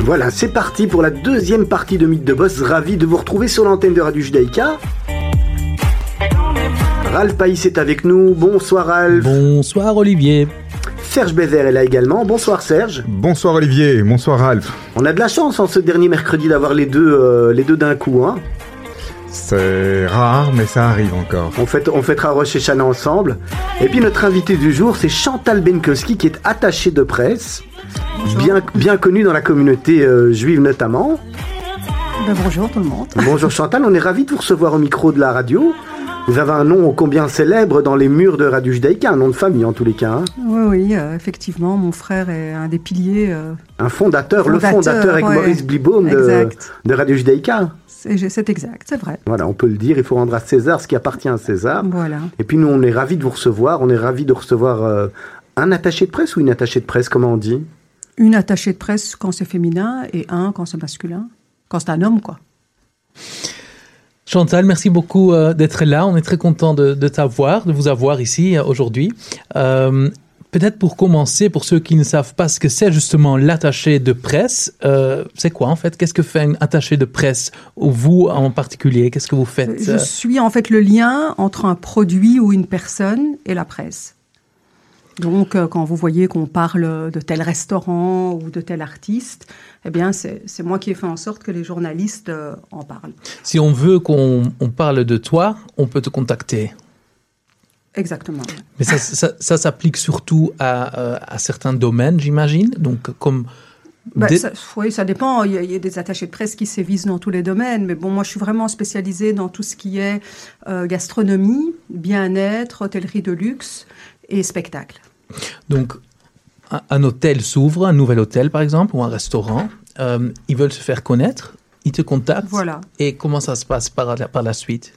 Voilà, c'est parti pour la deuxième partie de Mythe de Boss. Ravi de vous retrouver sur l'antenne de Radio Judaïka. Ralph Païs est avec nous. Bonsoir Ralph. Bonsoir Olivier. Serge Bézère est là également. Bonsoir Serge. Bonsoir Olivier, bonsoir Ralph. On a de la chance en ce dernier mercredi d'avoir les deux, euh, les deux d'un coup. Hein. C'est rare, mais ça arrive encore. On, fait, on fêtera Roche et Chana ensemble. Et puis notre invité du jour, c'est Chantal Benkowski qui est attachée de presse, bien, bien connue dans la communauté euh, juive notamment. Ben, bonjour tout le monde. Bonjour Chantal, on est ravis de vous recevoir au micro de la radio. Vous avez un nom combien célèbre dans les murs de Radio Judaïka, un nom de famille en tous les cas. hein. Oui, oui, euh, effectivement, mon frère est un des piliers. euh, Un fondateur, le Fondateur, avec ouais. Maurice Blibaum de, de Radio Judaïka. c'est c'est exact, c'est vrai. Voilà, on peut le dire, il faut rendre à César ce qui appartient à César. Voilà. Et puis nous, on est ravis de vous recevoir. On est ravis de recevoir euh, un attaché de presse ou une attachée de presse, comment on dit? Une attachée de presse quand c'est féminin et un quand c'est masculin. Quand c'est un homme, quoi. Chantal, merci beaucoup euh, d'être là. On est très content de, de t'avoir, de vous avoir ici euh, aujourd'hui. Euh, Peut-être pour commencer, pour ceux qui ne savent pas ce que c'est justement l'attaché de presse, euh, c'est quoi en fait? Qu'est-ce que fait un attaché de presse Ou vous en particulier, qu'est-ce que vous faites Je suis en fait le lien entre un produit ou une personne et la presse. Donc, euh, quand vous voyez qu'on parle de tel restaurant ou de tel artiste, eh bien, c'est moi qui ai fait en sorte que les journalistes euh, en parlent. Si on veut qu'on on parle de toi, on peut te contacter. Exactement. Mais ça, ça, ça s'applique surtout à, euh, à certains domaines, j'imagine. Donc, comme. Bah, des- ça, oui, ça dépend. Il y, a, il y a des attachés de presse qui sévissent dans tous les domaines. Mais bon, moi, je suis vraiment spécialisée dans tout ce qui est euh, gastronomie, bien-être, hôtellerie de luxe et spectacle. Donc, un, un hôtel s'ouvre, un nouvel hôtel par exemple, ou un restaurant. Euh, ils veulent se faire connaître, ils te contactent. Voilà. Et comment ça se passe par la, par la suite?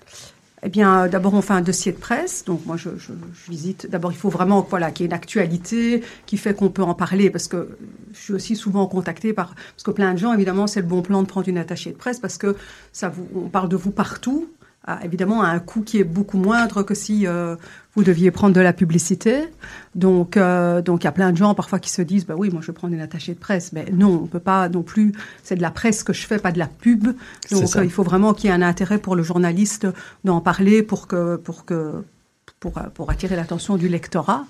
Eh bien, euh, d'abord, on fait un dossier de presse. Donc, moi, je, je- je visite. D'abord, il faut vraiment voilà, qu'il y ait une actualité qui fait qu'on peut en parler. Parce que je suis aussi souvent contactée par. Parce que plein de gens, évidemment, c'est le bon plan de prendre une attachée de presse parce que ça vous, on parle de vous partout. À, évidemment, à un coût qui est beaucoup moindre que si euh, vous deviez prendre de la publicité. Donc, euh, donc, il y a plein de gens parfois qui se disent bah oui, moi, je vais prendre une attachée de presse. Mais non, on peut pas non plus. C'est de la presse que je fais, pas de la pub. Donc, euh, il faut vraiment qu'il y ait un intérêt pour le journaliste d'en parler pour que pour que pour, pour attirer l'attention du lectorat.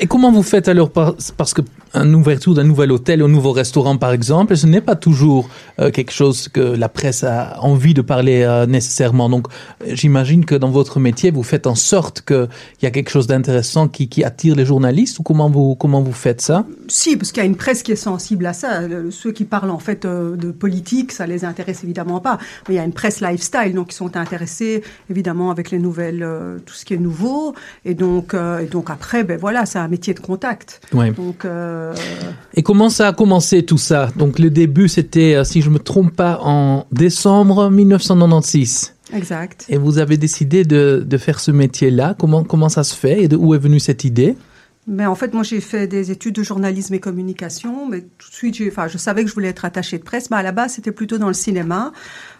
Et comment vous faites alors par- Parce que une ouverture d'un nouvel hôtel un nouveau restaurant, par exemple, ce n'est pas toujours euh, quelque chose que la presse a envie de parler euh, nécessairement. Donc, euh, j'imagine que dans votre métier, vous faites en sorte qu'il y a quelque chose d'intéressant qui, attire les journalistes ou comment vous, comment vous faites ça? Si, parce qu'il y a une presse qui est sensible à ça. Ceux qui parlent en fait de politique, ça les intéresse évidemment pas. Mais il y a une presse lifestyle, donc ils sont intéressés évidemment avec les nouvelles, tout ce qui est nouveau. Et donc, et donc après, ben voilà, c'est un métier de contact. Ouais. Donc, euh, Et comment ça a commencé tout ça? Donc, le début, c'était, euh, si je me trompe pas, en décembre 1996. exact. Et vous avez décidé de, de faire ce métier-là. Comment, comment ça se fait et de où est venue cette idée? Mais en fait, moi, j'ai fait des études de journalisme et communication, mais tout de suite, enfin, je savais que je voulais être attachée de presse. Mais à la base, c'était plutôt dans le cinéma.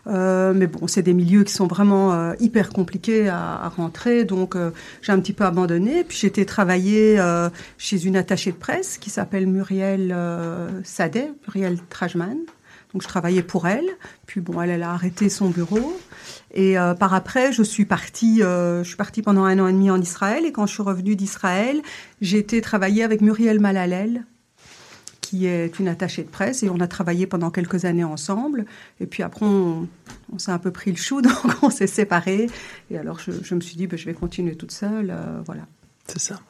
Euh, mais bon, c'est des milieux qui sont vraiment euh, hyper compliqués à, à rentrer, donc euh, j'ai un petit peu abandonné. Puis j'ai été travailler euh, chez une attachée de presse qui s'appelle Muriel euh, Sadet, Muriel Trajman. Donc je travaillais pour elle. Puis bon, elle, elle a arrêté son bureau. Et euh, par après, je suis partie, euh, je suis partie pendant un an et demi en Israël. Et quand je suis revenue d'Israël, j'ai été travailler avec Muriel Malalel, qui est une attachée de presse, et on a travaillé pendant quelques années ensemble. Et puis après, on, on s'est un peu pris le chou, donc on s'est séparés. Et alors, je, je me suis dit, ben, je vais continuer toute seule, euh, voilà. C'est ça.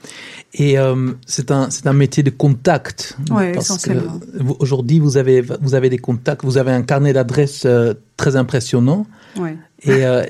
Et euh, c'est un, un métier de contact. Que essentiellement. aujourd'hui, vous avez, vous avez des contacts, vous avez un carnet d'adresses euh, très impressionnant. Ouais. Et, euh,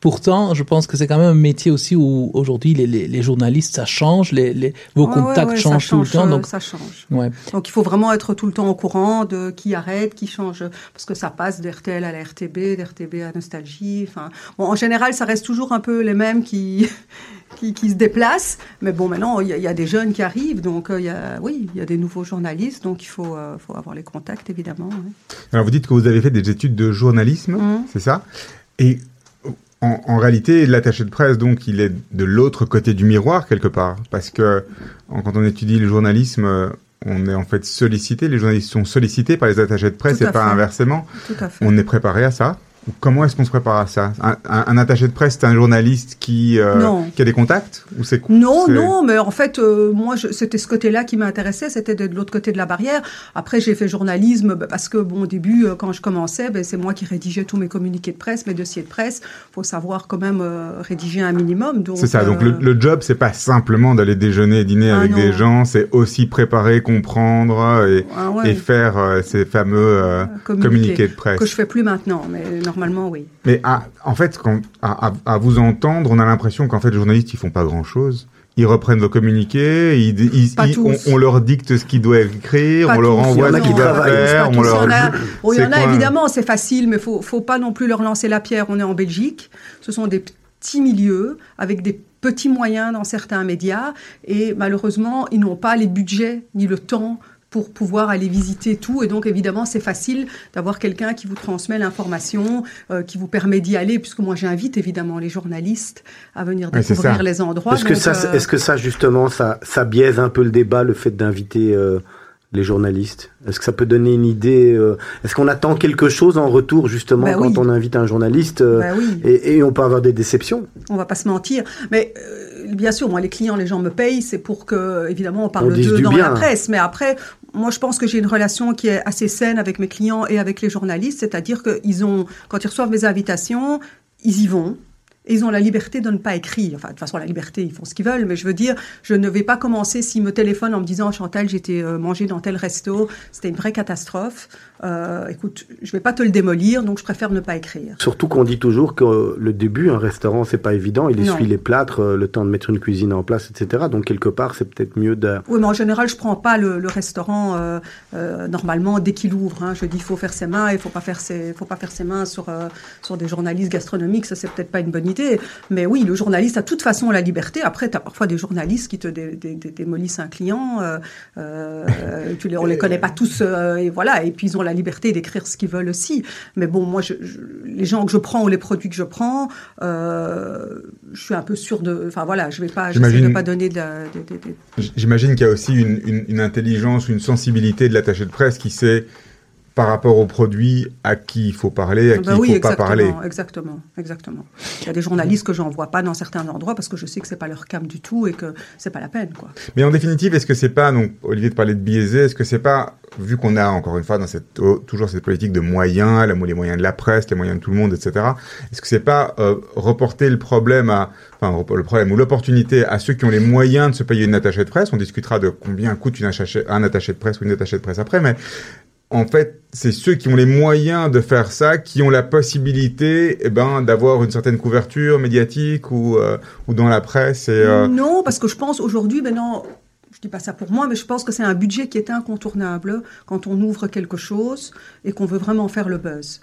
pourtant, je pense que c'est quand même un métier aussi où aujourd'hui les, les, les journalistes, ça change, les, les, vos Ouais, contacts ouais, ouais, ça changent tout le change, temps. euh, Donc, ça change. ouais. Donc il faut vraiment être tout le temps au courant de qui arrête, qui change, parce que ça passe d'RTL à la RTB, d'RTB à Nostalgie. Enfin, bon, en général, ça reste toujours un peu les mêmes qui, qui, qui se déplacent. Mais bon, maintenant, il y, a- il y a des jeunes qui arrivent, donc euh, il y a, oui, il y a des nouveaux journalistes, donc il faut, euh, faut avoir les contacts, évidemment. ouais. Alors vous dites que vous avez fait des études de journalisme, Mhm. c'est ça? Et en, en réalité, l'attaché de presse, donc, il est de l'autre côté du miroir quelque part, parce que en- quand on étudie le journalisme, euh, on est en fait sollicité, les journalistes sont sollicités par les attachés de presse et pas fait. inversement. Tout à fait. On est préparé à ça Comment est-ce qu'on se prépare à ça un, un- un attaché de presse, c'est un journaliste qui, euh, qui a des contacts ou c'est Non, non, mais en fait, euh, moi, c'était ce côté-là qui m'intéressait, c'était de, de l'autre côté de la barrière. Après, j'ai fait journalisme bah, parce que, bon, au début, euh, quand je commençais, ben, c'est moi qui rédigeais tous mes communiqués de presse, mes dossiers de presse. faut savoir quand même rédiger un minimum. C'est ça. Donc le, le job, c'est pas simplement d'aller déjeuner et dîner Ah avec non. des gens, c'est aussi préparer, comprendre et, ah ouais, et faire ces fameux communiqués de presse. que je fais plus maintenant, mais normalement, oui. Mais à- en fait, quand, à, vous entendre, on a l'impression qu'en fait, les journalistes, ils font pas grand-chose. Ils reprennent vos communiqués, ils, ils- Pas ils- on, leur dicte ce qu'ils doivent écrire, Pas on leur envoie ce qu'ils qui doivent faire, on leur... il y en a, y en a évidemment, c'est facile, mais faut, faut pas non plus leur lancer la pierre. On est en Belgique, ce sont des petits milieux avec des petits moyens dans certains médias, et malheureusement, ils n'ont pas les budgets ni le temps pour pouvoir aller visiter tout. Et donc, évidemment, c'est facile d'avoir quelqu'un qui vous transmet l'information, euh, qui vous permet d'y aller, puisque moi, j'invite évidemment les journalistes à venir découvrir les endroits. Est-ce que, ça, euh, est-ce que ça, justement, ça, ça biaise un peu le débat, le fait d'inviter euh, les journalistes? Est-ce que ça peut donner une idée Est-ce qu'on attend quelque chose en retour, justement, Bah quand oui. on invite un journaliste bah oui. et, et on peut avoir des déceptions? On va pas se mentir. Mais bien sûr, moi, les clients, les gens me payent, c'est pour que, évidemment, on parle d'eux dans bien. la presse. Mais après, moi, je pense que j'ai une relation qui est assez saine avec mes clients et avec les journalistes. C'est-à-dire qu'ils ont, quand ils reçoivent mes invitations, ils y vont. Et ils ont la liberté de ne pas écrire. Enfin, de toute façon, la liberté, ils font ce qu'ils veulent. Mais je veux dire, je ne vais pas commencer s'ils me téléphonent en me disant Chantal, j'étais euh, mangé dans tel resto, c'était une vraie catastrophe. Euh, écoute, je vais pas te le démolir, donc je préfère ne pas écrire. Surtout qu'on dit toujours que le début, un restaurant, c'est pas évident. Il essuie les plâtres, euh, le temps de mettre une cuisine en place, etc. Donc, quelque part, c'est peut-être mieux de... Oui, mais en général, je prends pas le, le restaurant euh, euh, normalement dès qu'il ouvre. Hein. Je dis, il faut faire ses mains, il faut pas faire ses, faut pas faire ses mains sur sur des journalistes gastronomiques. Ça, c'est peut-être pas une bonne idée. Mais oui, le journaliste a de toute façon la liberté. Après, tu as parfois des journalistes qui te dé- dé- dé- démolissent un client. Euh, euh, tu les, on les connaît pas tous, euh, et voilà. Et puis ils ont la liberté d'écrire ce qu'ils veulent aussi. Mais bon, moi, je, je- les gens que je prends ou les produits que je prends, euh, je suis un peu sûre de. Enfin voilà, je vais pas, de J'imagine- pas donner de, J'imagine qu'il y a aussi une, une, une intelligence, une sensibilité de l'attaché de presse qui sait par rapport au produit à qui il faut parler, à qui Bah il oui, faut pas parler. Exactement, exactement. Il y a des journalistes que j'envoie pas dans certains endroits parce que je sais que c'est pas leur cam du tout et que c'est pas la peine, quoi. Mais en définitive, est-ce que c'est pas, donc Olivier de parler de biaisé, est-ce que c'est pas, vu qu'on a encore une fois dans cette toujours cette politique de moyens, les moyens de la presse, les moyens de tout le monde, etc. Est-ce que c'est pas euh, reporter le problème à, enfin le problème ou l'opportunité à ceux qui ont les moyens de se payer une attachée de presse? On discutera de combien coûte une attaché, un attaché de presse ou une attachée de presse après, mais en fait, c'est ceux qui ont les moyens de faire ça, qui ont la possibilité, eh ben, d'avoir une certaine couverture médiatique ou euh, ou dans la presse. Et, euh, Non, parce que je pense aujourd'hui, maintenant, je dis pas ça pour moi, mais je pense que c'est un budget qui est incontournable quand on ouvre quelque chose et qu'on veut vraiment faire le buzz.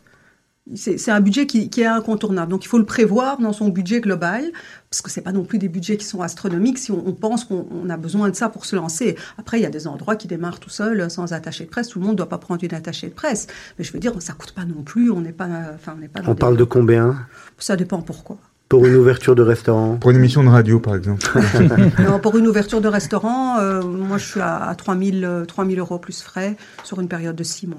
C'est un budget qui, qui est incontournable. Donc il faut le prévoir dans son budget global, parce que c'est pas non plus des budgets qui sont astronomiques si on, on pense qu'on on a besoin de ça pour se lancer. Après, il y a des endroits qui démarrent tout seuls, sans attaché de presse. Tout le monde ne doit pas prendre une attachée de presse. Mais je veux dire, ça coûte pas non plus. On n'est pas, enfin, on n'est pas. dans On des- parle de combien? Ça dépend pourquoi. pour une ouverture de restaurant? Pour une émission de radio, par exemple. Non, pour une ouverture de restaurant, euh, moi je suis à, à 3000, euh, 3000 euros plus frais sur une période de 6 mois.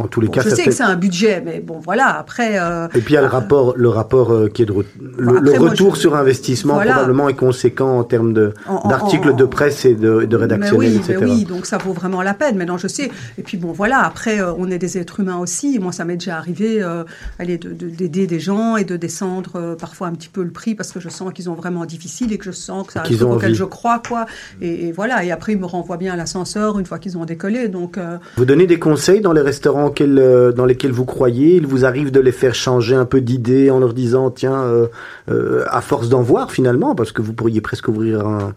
En tous les Bon, cas, je ça sais fait- que c'est un budget, mais bon voilà, après... euh, Et puis il y a le rapport, le rapport euh, qui est de re- le, Après, le moi, retour je- sur investissement Voilà. probablement est conséquent en termes de d'articles en- de presse et de, de rédactionnel, mais oui, etc. mais oui, donc ça vaut vraiment la peine. Maintenant, je sais. Et puis bon, voilà. Après, euh, on est des êtres humains aussi. Moi, ça m'est déjà arrivé, euh, allez, de- de- d'aider des gens et de descendre euh, parfois un petit peu le prix parce que je sens qu'ils ont vraiment difficile et que je sens que un Qu'ils truc ont auquel je crois, quoi. Et, et voilà. Et après, ils me renvoient bien à l'ascenseur une fois qu'ils ont décollé. Donc, euh, Vous donnez des conseils dans les restaurants euh, dans lesquels vous croyez. Il vous arrive de les faire changer un peu d'idée en leur disant tiens, euh, euh, à force d'en voir finalement, parce que vous pourriez presque ouvrir un,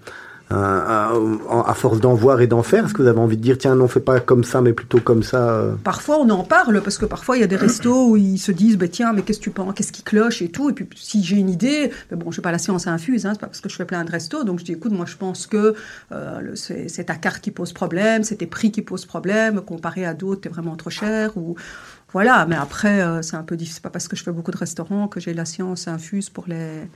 à force d'en voir et d'en faire. Est-ce que vous avez envie de dire tiens, non, fais pas comme ça, mais plutôt comme ça euh Parfois, on en parle parce que parfois, il y a des restos où ils se disent, bah, tiens, mais qu'est-ce que tu penses, qu'est-ce qui cloche et tout. Et puis, si j'ai une idée, mais bon, je n'ai pas la science infuse, hein, c'est pas parce que je fais plein de restos. Donc, je dis, écoute, moi, je pense que euh, c'est ta carte qui pose problème, c'est tes prix qui posent problème, comparé à d'autres, t'es vraiment trop cher. Ou voilà. Mais après, euh, c'est un peu difficile. C'est pas parce que je fais beaucoup de restaurants que j'ai la science infuse pour les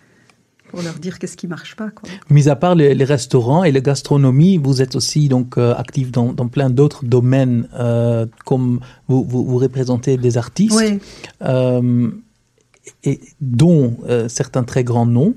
pour leur dire qu'est-ce qui marche pas. Quoi. Mis à part les, les, restaurants et la gastronomie, vous êtes aussi donc euh, actif dans, dans, plein d'autres domaines, euh, comme vous, vous, vous, représentez des artistes, oui. euh, et dont euh, certains très grands noms.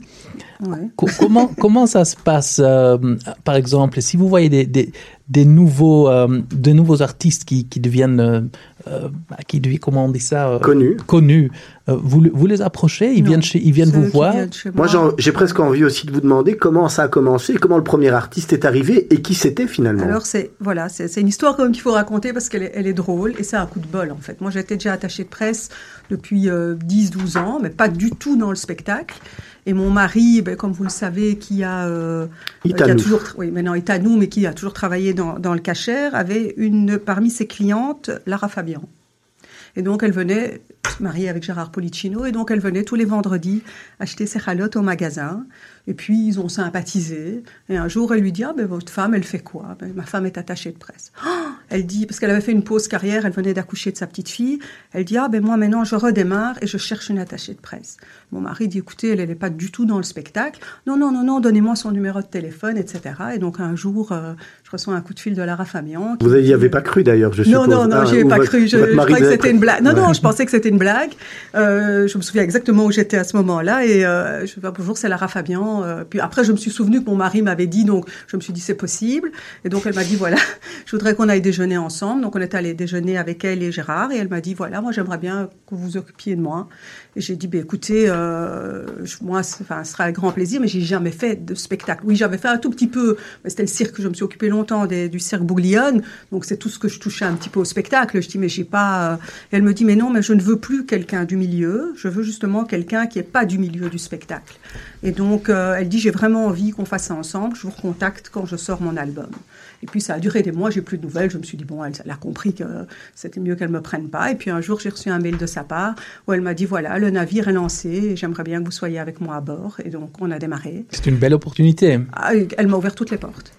Ouais. comment comment ça se passe euh, Par exemple, si vous voyez des, des, des nouveaux euh, de nouveaux artistes qui, qui deviennent euh, qui comment on dit ça connus connus, vous vous les approchez Ils Non, viennent chez, ils viennent vous voir viennent chez Moi, j'ai presque envie aussi de vous demander comment ça a commencé, comment le premier artiste est arrivé et qui c'était finalement. Alors c'est voilà, c'est une histoire quand même qu'il faut raconter parce qu'elle est, elle est drôle et c'est un coup de bol en fait. Moi j'étais déjà attachée de presse depuis euh, 10-12 ans, mais pas du tout dans le spectacle. Et mon mari, ben, comme vous le savez, qui a, euh, qui a toujours, oui, maintenant est à nous, mais qui a toujours travaillé dans, dans le cachère, avait une parmi ses clientes, Lara Fabian. Et donc elle venait, mariée avec Gérard Policino, et donc elle venait tous les vendredis acheter ses chalotes au magasin. Et puis ils ont sympathisé. Et un jour, elle lui dit Ah, ben votre femme, elle fait quoi? Ben, Ma femme est attachée de presse. Elle dit, parce qu'elle avait fait une pause carrière, elle venait d'accoucher de sa petite fille. Elle dit Ah, ben moi maintenant, je redémarre et je cherche une attachée de presse. Mon mari dit Écoutez, elle n'est pas du tout dans le spectacle. Non, non, non, non, donnez-moi son numéro de téléphone, etc. Et donc un jour, euh, je reçois un coup de fil de Lara Fabian. Vous n'y avez pas cru d'ailleurs, je suppose. Non, non, non, ah, j'y ai pas votre, cru. Je, je croyais que c'était une blague. Non, ouais. non, je pensais que c'était une blague. Euh, je me souviens exactement où j'étais à ce moment-là. Et euh, je bonjour, c'est Lara Fabian. Euh, puis après, je me suis souvenu que mon mari m'avait dit, donc je me suis dit c'est possible. Et donc elle m'a dit voilà, je voudrais qu'on aille déjeuner ensemble. Donc on est allé déjeuner avec elle et Gérard. Et elle m'a dit voilà, moi j'aimerais bien que vous vous occupiez de moi. Et j'ai dit bah, écoutez, je, moi, enfin, ce sera un grand plaisir, mais j'ai jamais fait de spectacle. Oui, j'avais fait un tout petit peu. C'était le cirque. Je me suis occupée longtemps des, du cirque Bouglione. Donc c'est tout ce que je touchais un petit peu au spectacle. Je dis mais j'ai pas. Et elle me dit mais non, mais je ne veux plus quelqu'un du milieu. Je veux justement quelqu'un qui est pas du milieu du spectacle. Et donc euh, elle dit j'ai vraiment envie qu'on fasse ça ensemble. Je vous recontacte quand je sors mon album. Et puis ça a duré des mois, j'ai plus de nouvelles. Je me suis dit bon, elle, elle a compris que c'était mieux qu'elle me prenne pas. Et puis un jour j'ai reçu un mail de sa part où elle m'a dit voilà le navire est lancé j'aimerais bien que vous soyez avec moi à bord. Et donc on a démarré. C'est une belle opportunité. Ah, elle m'a ouvert toutes les portes.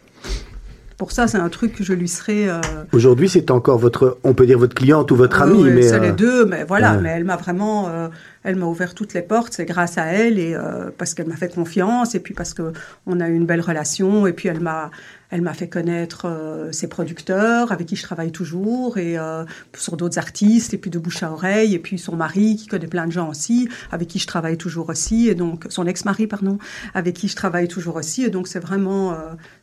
Pour ça, c'est un truc que je lui serais. Euh... Aujourd'hui, c'est encore votre, on peut dire votre cliente ou votre amie, oui, mais c'est euh... les deux. Mais voilà, ouais. mais elle m'a vraiment, euh, elle m'a ouvert toutes les portes. C'est grâce à elle et euh, parce qu'elle m'a fait confiance et puis parce que on a eu une belle relation et puis elle m'a, elle m'a fait connaître euh, ses producteurs avec qui je travaille toujours et euh, sur d'autres artistes et puis de bouche à oreille et puis son mari qui connaît plein de gens aussi avec qui je travaille toujours aussi et donc son ex-mari pardon avec qui je travaille toujours aussi et donc c'est vraiment euh,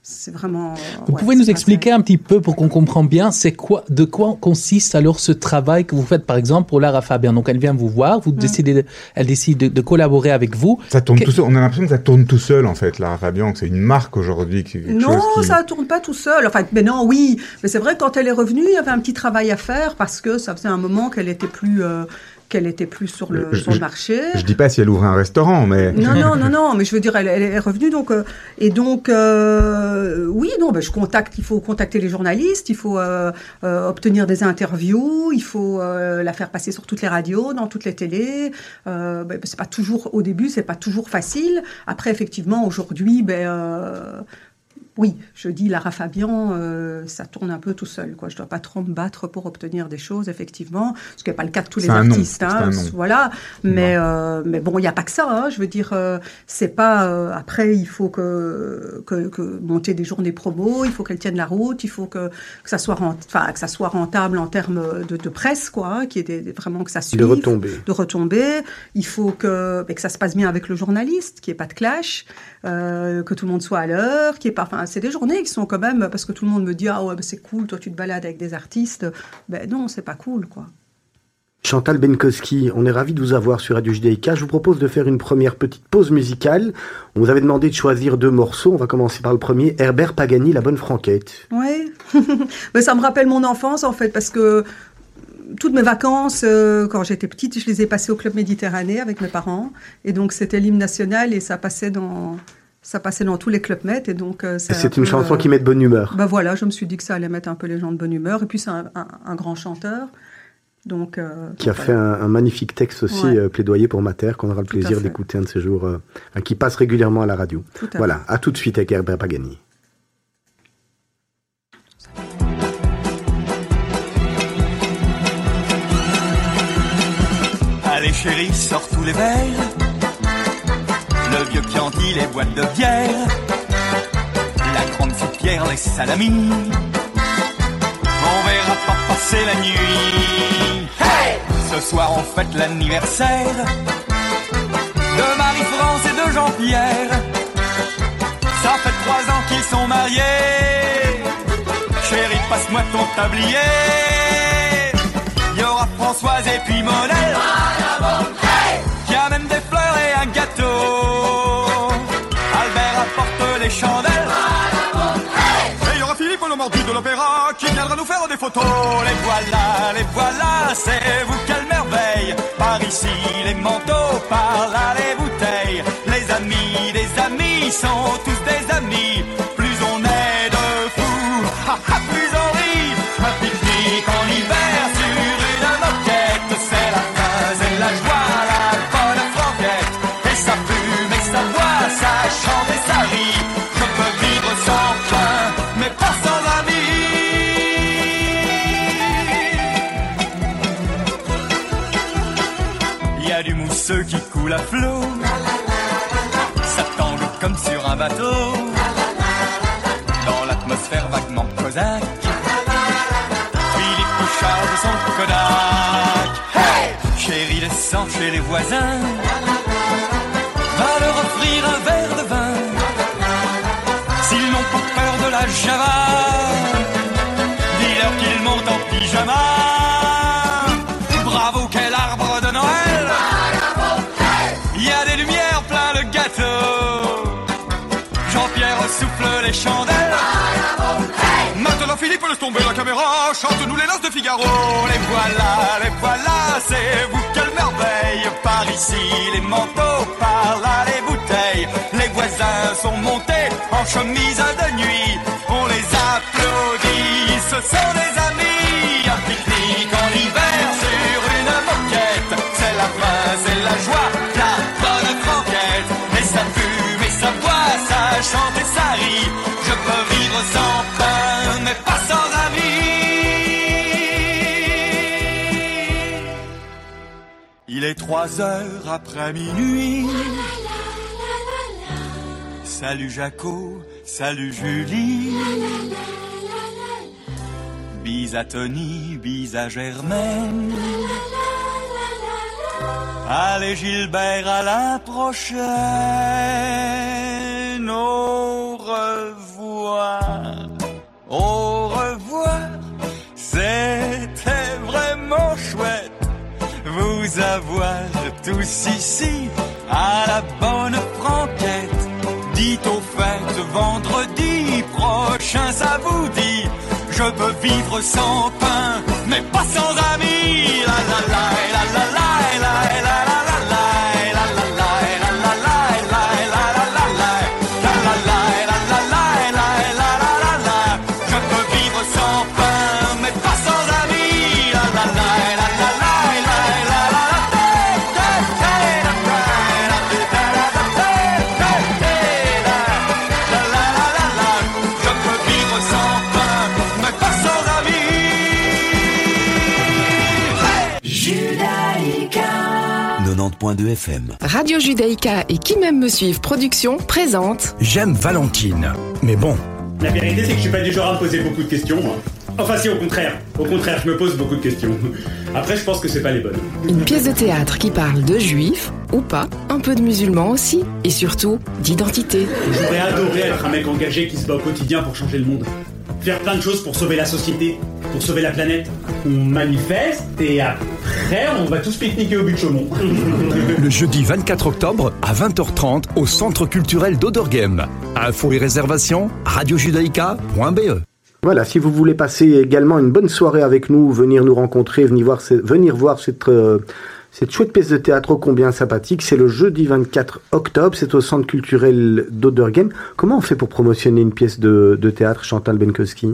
c'est vraiment vous ouais, pouvez nous expliquer un petit peu pour qu'on comprenne bien c'est quoi de quoi consiste alors ce travail que vous faites par exemple pour Lara Fabian? Donc elle vient vous voir vous mmh. décidez de, elle décide de, de, collaborer avec vous. Ça tourne que... tout seul on a l'impression que ça tourne tout seul en fait Lara Fabian que c'est une marque aujourd'hui non qui... ça tourne pas tout seul. Enfin, mais non, oui. Mais c'est vrai quand elle est revenue, il y avait un petit travail à faire parce que ça faisait un moment qu'elle était plus. Euh, qu'elle était plus sur le, je, sur le marché. Je, je dis pas si elle ouvre un restaurant, mais non, non, non, non. Mais je veux dire, elle, elle est revenue donc euh, et donc euh, oui, non, ben je contacte. Il faut contacter les journalistes, il faut euh, obtenir des interviews, il faut la faire passer sur toutes les radios, dans toutes les télés. Ben, c'est pas toujours au début, c'est pas toujours facile. Après, effectivement, aujourd'hui, ben oui, je dis Lara Fabian, euh, ça tourne un peu tout seul. Quoi. Je ne dois pas trop me battre pour obtenir des choses, effectivement, ce qui n'est pas le cas de tous les artistes. Hein, voilà. Mais, euh, mais bon, il n'y a pas que ça. Hein, je veux dire, euh, c'est pas. euh, après, il faut que, que, que, monter des journées promo, il faut qu'elles tiennent la route, il faut que, que, ça, soit rent, que ça soit rentable en termes de, de presse, quoi, hein, qui est des, vraiment que ça suive. De retomber. De retomber. Il faut que, que ça se passe bien avec le journaliste, qu'il n'y ait pas de clash, euh, que tout le monde soit à l'heure, qu'il n'y ait pas. Enfin, c'est des journées qui sont quand même parce que tout le monde me dit ah ouais c'est cool toi tu te balades avec des artistes ben non c'est pas cool quoi Chantal Benkowski, on est ravi de vous avoir sur Radio JDK. Je vous propose de faire une première petite pause musicale. On vous avait demandé de choisir deux morceaux. On va commencer par le premier, Herbert Pagani, La Bonne Franquette. Oui, mais ça me rappelle mon enfance en fait parce que toutes mes vacances, euh, quand j'étais petite, je les ai passées au Club Méditerranée avec mes parents. Et donc c'était l'hymne national et ça passait dans, ça passait dans tous les clubs Med et donc euh, c'est une peu, chanson euh, qui met de bonne humeur. Ben voilà, je me suis dit que ça allait mettre un peu les gens de bonne humeur et puis c'est un, un, un, grand chanteur. Donc, euh, qui a fait un, un, magnifique texte aussi, Ouais. euh, plaidoyer pour ma terre, qu'on aura le Tout plaisir d'écouter un de ces jours, euh, qui passe régulièrement à la radio. Tout à Voilà, à tout de suite avec Herbert Pagani. Allez chérie, sors tous les mails. Le vieux Chianti, les boîtes de bière. La grande soupière, les salamis. On verra pas passer la nuit. Hey Ce soir, on fête l'anniversaire de Marie-France et de Jean-Pierre. Ça fait trois ans qu'ils sont mariés. Chérie, passe-moi ton tablier. Il y aura Françoise et puis Monel. Qui a même des fleurs et un gâteau. Et il y aura Philippe le mordu de l'opéra qui viendra nous faire des photos. Les voilà, les voilà, c'est vous quelle merveille. Par ici, les manteaux, par là, les bouteilles. Les amis, les amis sont tous des amis. Comme sur un bateau. Dans l'atmosphère vaguement cosaque. Philippe charge son Kodak. Hey Chérie, descend chez les voisins. Va leur offrir un verre de vin. S'ils n'ont pas peur de la java, dis-leur qu'ils montent en pyjama. Les chandelles. Maintenant Philippe laisse tomber la caméra, chante-nous les noces de Figaro. Les voilà, les voilà, c'est vous quelle merveille. Par ici les manteaux, par là les bouteilles. Les voisins sont montés en chemise de nuit. On les applaudit, ce sont des amis. Un pique-nique en hiver sur une moquette. C'est la fin, c'est la joie, ça chante et ça rit. Je peux vivre sans pain, mais pas sans amis. Il est trois heures après minuit. Salut Jaco, salut Julie. Bis à Tony, bis à Germaine. Allez Gilbert, à la prochaine. Au revoir. Au revoir. C'était vraiment chouette vous avoir tous ici à la bonne franquette. Dites aux fêtes vendredi prochain, ça vous dit. Je peux vivre sans pain, mais pas sans amis. La la 90.2 FM. Radio Judaïka et Qui m'aime me suivre production présente J'aime Valentine. Mais bon, La vérité, c'est que je suis pas du genre à me poser beaucoup de questions. moi. Enfin, si, au contraire. Au contraire, je me pose beaucoup de questions. Après, je pense que c'est pas les bonnes. une pièce de théâtre qui parle de juifs ou pas, un peu de musulmans aussi, et surtout d'identité. J'aurais adoré être un mec engagé qui se bat au quotidien pour changer le monde. Faire plein de choses pour sauver la société, pour sauver la planète. On manifeste et après, on va tous pique-niquer au but de Chaumont. le jeudi 24 octobre à 20h30 au Centre culturel d'Oderghem. Infos et réservations, radiojudaïka.be. Voilà, si vous voulez passer également une bonne soirée avec nous, venir nous rencontrer, venir voir, ce- venir voir cette, euh, cette chouette pièce de théâtre ô combien sympathique, c'est le jeudi 24 octobre, c'est au Centre culturel d'Oderghem. Comment on fait pour promotionner une pièce de, de théâtre, Chantal Benkowski?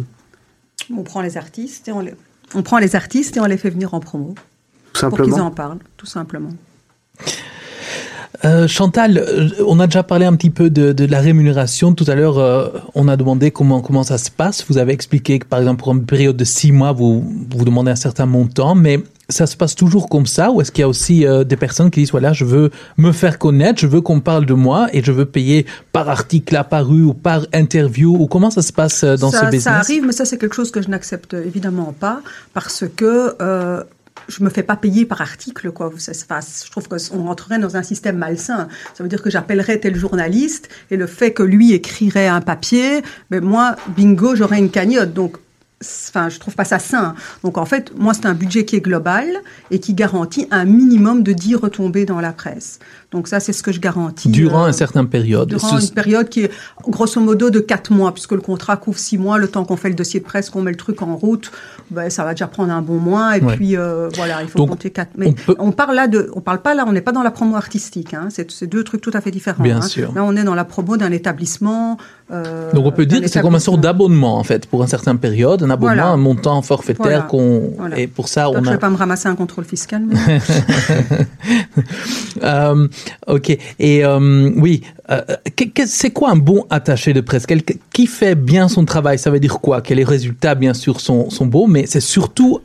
On prend les artistes et on les, on prend les artistes et on les fait venir en promo Tout pour qu'ils en parlent, tout simplement. Euh, Chantal, euh, on a déjà parlé un petit peu de, de la rémunération. Tout à l'heure, euh, on a demandé comment comment ça se passe. Vous avez expliqué que, par exemple, pour une période de six mois, vous vous demandez un certain montant, mais ça se passe toujours comme ça ou est-ce qu'il y a aussi euh, des personnes qui disent voilà je veux me faire connaître je veux qu'on parle de moi et je veux payer par article apparu ou par interview ou comment ça se passe dans ça, ce business? Ça arrive, mais ça c'est quelque chose que je n'accepte évidemment pas parce que euh, je me fais pas payer par article, quoi. Enfin, je trouve qu'on rentrerait dans un système malsain. Ça veut dire que j'appellerais tel journaliste et le fait que lui écrirait un papier, mais moi, bingo, j'aurais une cagnotte. Donc, enfin, je trouve pas ça sain. Donc, en fait, moi, c'est un budget qui est global et qui garantit un minimum de 10 retombées dans la presse. Donc, ça, c'est ce que je garantis. durant euh, une certaine période Durant une période qui est grosso modo de 4 mois, puisque le contrat couvre 6 mois, le temps qu'on fait le dossier de presse, qu'on met le truc en route, ben, ça va déjà prendre un bon mois, et Ouais. puis euh, voilà, il faut Donc, compter 4. Mais on on, peut- parle là de, on parle pas là, on n'est pas dans la promo artistique, hein, c'est deux trucs tout à fait différents. Bien hein. sûr. Là, on est dans la promo d'un établissement. euh, Donc on peut dire que c'est comme une sorte établissement. d'abonnement en fait pour une certaine période, un abonnement, Voilà. un montant forfaitaire Voilà. qu'on Voilà. et pour ça Donc, on je a vais pas me ramasser un contrôle fiscal. mais- Euh, ok. Et oui, euh, que- c'est quoi un bon attaché de presse? Qui fait bien son travail? Ça veut dire quoi? Que les résultats, bien sûr, sont, sont mais c'est surtout,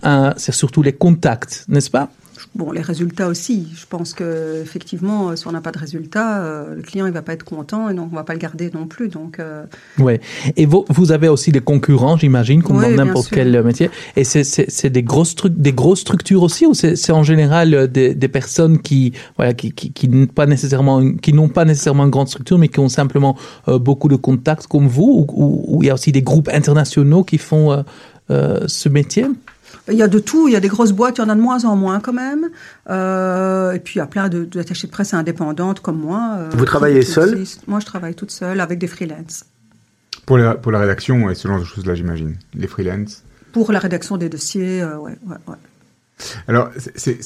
surtout les contacts, n'est-ce pas? Bon, les résultats aussi. Je pense que effectivement, euh, si on n'a pas de résultats, euh, le client il va pas être content et donc on va pas le garder non plus. Donc euh, Ouais. Et vous, vous avez aussi des concurrents, j'imagine, comme Oui, dans n'importe quel métier. Et c'est, des grosses trucs, des grosses structures aussi, ou c'est, en général des, des personnes qui, voilà, qui, qui, qui n'ont pas nécessairement, une- qui n'ont pas nécessairement une grande structure, mais qui ont simplement euh, beaucoup de contacts comme vous, ou, il y a aussi des groupes internationaux qui font ce métier? Il y a de tout, il y a des grosses boîtes, il y en a de moins en moins quand même. Euh, et puis il y a plein de- d'attachés de presse indépendantes comme moi. euh, Vous travaillez seule. Moi, je travaille toute seule avec des freelances. Pour la, pour la rédaction et ce genre de choses-là, j'imagine. Les freelance. Pour la rédaction des dossiers, euh, ouais, ouais, ouais. Alors, c'est-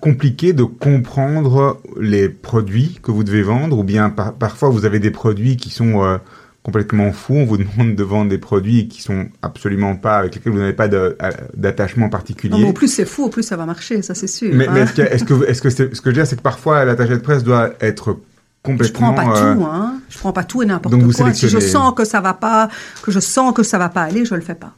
compliqué de comprendre les produits que vous devez vendre, ou bien par- parfois vous avez des produits qui sont euh, complètement fous, on vous demande de vendre des produits qui sont absolument pas, avec lesquels vous n'avez pas à- d'attachement Non, particulier. mais au plus c'est fou, au plus ça va marcher, ça c'est sûr. Mais, mais hein. est-ce, a- est-ce que, est-ce que c'est- ce que je veux dire, c'est que parfois l'attaché de presse doit être Je complètement. prends pas euh, tout, hein. Je prends pas tout et n'importe donc vous quoi. Si je sens que ça va pas, que je sens que ça va pas aller, je le fais pas.